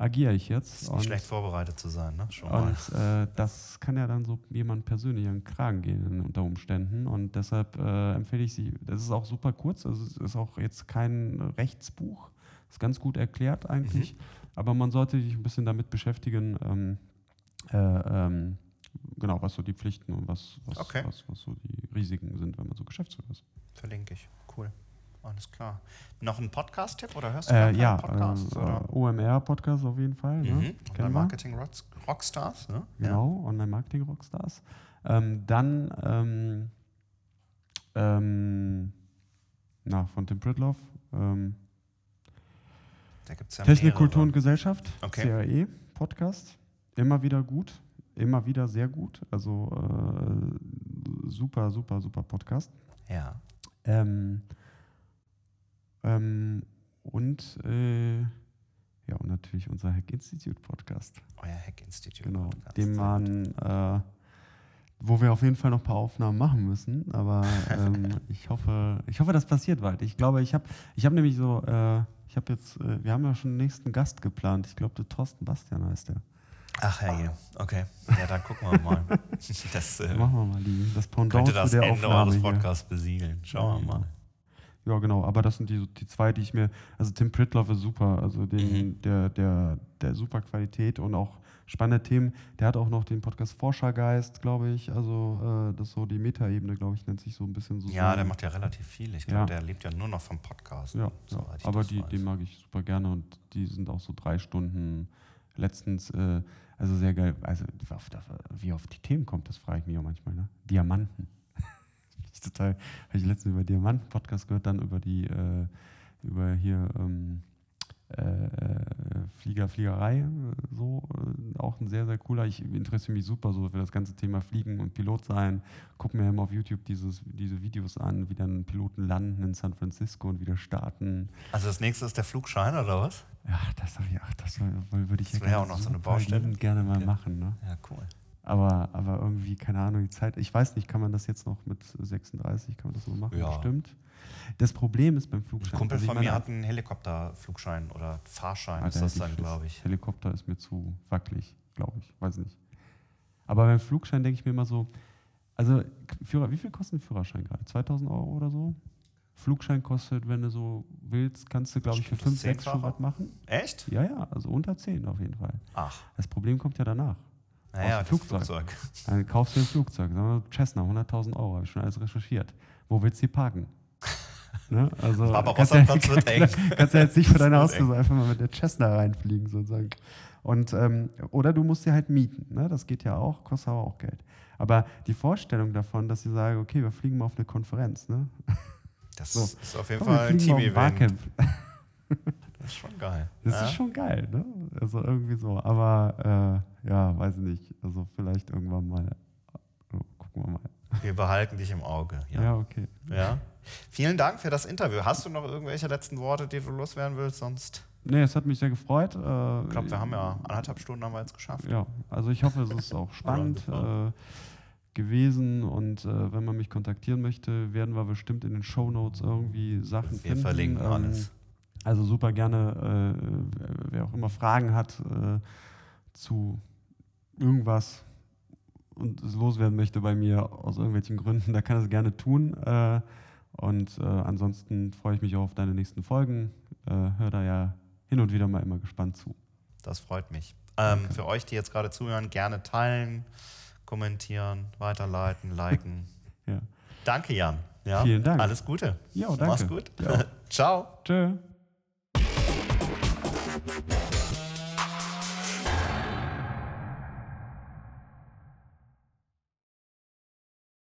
agiere ich jetzt? Ist nicht schlecht vorbereitet zu sein, ne? Schon mal. Und äh, das kann ja dann so jemand persönlich an den Kragen gehen unter Umständen. Und deshalb äh, empfehle ich sie, das ist auch super kurz, also es ist auch jetzt kein Rechtsbuch, ist ganz gut erklärt eigentlich, aber man sollte sich ein bisschen damit beschäftigen, ähm, äh, ähm, genau, was so die Pflichten und was, was, Okay. was, was so die Risiken sind, wenn man so Geschäftsführer ist. Verlinke ich. Cool. Alles klar. Noch ein Podcast-Tipp oder hörst du Äh, ja, Podcasts? äh, oder? OMR-Podcast auf jeden Fall. Mhm. Ne? Online Kennen wir. Marketing Rocks- Rockstars, ne? Genau, Online-Marketing-Rockstars. Ähm, dann, ähm, ähm, na, von Tim Pritloff, ähm, Da gibt es ja Technik, mehrere. Kultur und Gesellschaft, Okay. CAE, Podcast. Immer wieder gut, immer wieder sehr gut. Also äh, super, super, super Podcast. Ja. Ähm, ähm, und äh, ja, und natürlich unser Hack Institute Podcast. Euer Hack Institute. Genau, Podcast. dem man, äh, wo wir auf jeden Fall noch ein paar Aufnahmen machen müssen, aber ähm, ich hoffe, ich hoffe, das passiert bald. Ich glaube, ich habe, ich habe nämlich so, äh, ich habe jetzt, äh, wir haben ja schon den nächsten Gast geplant. Ich glaube, der Thorsten Bastian heißt der. Ach herrje, okay. Ja, dann gucken wir mal. Das äh, Machen wir mal die, das Pendant könnte das zu der Ende Aufnahme eures. Podcasts besiegeln. Schauen wir mal. Ja, genau, aber das sind die, die zwei, die ich mir. Also Tim Pritloff ist super, also den, Mhm. der, der, der super Qualität und auch spannende Themen. Der hat auch noch den Podcast Forschergeist, glaube ich. Also äh, das ist so die Metaebene, glaube ich, nennt sich so ein bisschen so. Ja, so- der macht ja relativ viel. Ich Ja. glaube, der lebt ja nur noch vom Podcast. Ja, soweit ja. aber die, weiß. den mag ich super gerne und die sind auch so drei Stunden letztens, äh, also sehr geil. Also wie auf, wie auf die Themen kommt, das frage ich mich auch manchmal. Ne? Diamanten. Total, habe ich letztens über Diamanten-Podcast gehört, dann über die, äh, über hier ähm, äh, äh, Flieger, Fliegerei, äh, so, äh, auch ein sehr, sehr cooler. Ich interessiere mich super so für das ganze Thema Fliegen und Pilot sein. Guck mir immer auf YouTube dieses, diese Videos an, wie dann Piloten landen in San Francisco und wieder starten. Also das nächste ist der Flugschein, oder was? Ja, das, hab ich, ach, das würde ich Das ja gerne auch noch so eine Baustelle. gerne mal Ja. machen. Ne? Ja, cool. Aber, aber irgendwie, keine Ahnung, die Zeit, ich weiß nicht, kann man das jetzt noch mit 36, kann man das so machen? Ja. Bestimmt. Das Problem ist beim Ein Flugschein. Kumpel also von meine, mir hat einen Helikopterflugschein oder Fahrschein, ist das dann, glaube ich. Helikopter ist mir zu wackelig, glaube ich. Weiß nicht. Aber beim Flugschein denke ich mir immer so, also Führer, wie viel kostet ein Führerschein gerade? 2000 Euro oder so? Flugschein kostet, wenn du so willst, kannst du, glaube ich, für Stimmt das 5, 6 schon was machen. Echt? Ja, ja, also unter 10 auf jeden Fall. Ach, Das Problem kommt ja danach. Naja, dem Flugzeug. Flugzeug. Dann kaufst du ein Flugzeug, sagen wir Cessna, 100.000 Euro, habe ich schon alles recherchiert. Wo willst du die parken? ne? also, Aber kannst ja, Wasserplatz wird eng. kannst ja jetzt nicht Das wird Haustür einfach mal mit der Cessna reinfliegen, sozusagen. Und, ähm, oder du musst sie halt mieten. Ne? Das geht ja auch, kostet aber auch Geld. Aber die Vorstellung davon, dass sie sagen, okay, wir fliegen mal auf eine Konferenz. Ne? Das So. ist auf jeden Komm, Fall ein ein Team-Event. Das ist schon geil. Das ja? ist schon geil, ne? Also irgendwie so. Aber äh, ja, weiß ich nicht. Also vielleicht irgendwann mal. Oh, gucken wir mal. Wir behalten dich im Auge. Ja, Ja. okay. ja. Vielen Dank für das Interview. Hast du noch irgendwelche letzten Worte, die du loswerden willst? Sonst, Nee, es hat mich sehr gefreut. Äh, ich glaube, wir haben ja anderthalb Stunden haben wir jetzt geschafft. Ja, also ich hoffe, es ist auch spannend äh, gewesen und äh, wenn man mich kontaktieren möchte, werden wir bestimmt in den Show Notes irgendwie Sachen Wir finden. Ähm, verlinken alles. Also super gerne, äh, wer auch immer Fragen hat äh, zu irgendwas und es loswerden möchte bei mir aus irgendwelchen Gründen, da kann es gerne tun. Äh, und äh, ansonsten freue ich mich auch auf deine nächsten Folgen. Äh, hör da ja hin und wieder mal immer gespannt zu. Das freut mich. Ähm, Für euch, die jetzt gerade zuhören, gerne teilen, kommentieren, weiterleiten, liken. Ja. Danke, Jan. Ja? Vielen Dank. Alles Gute. Ja, danke. Mach's gut. Ja. Ciao. Tschö. Yeah.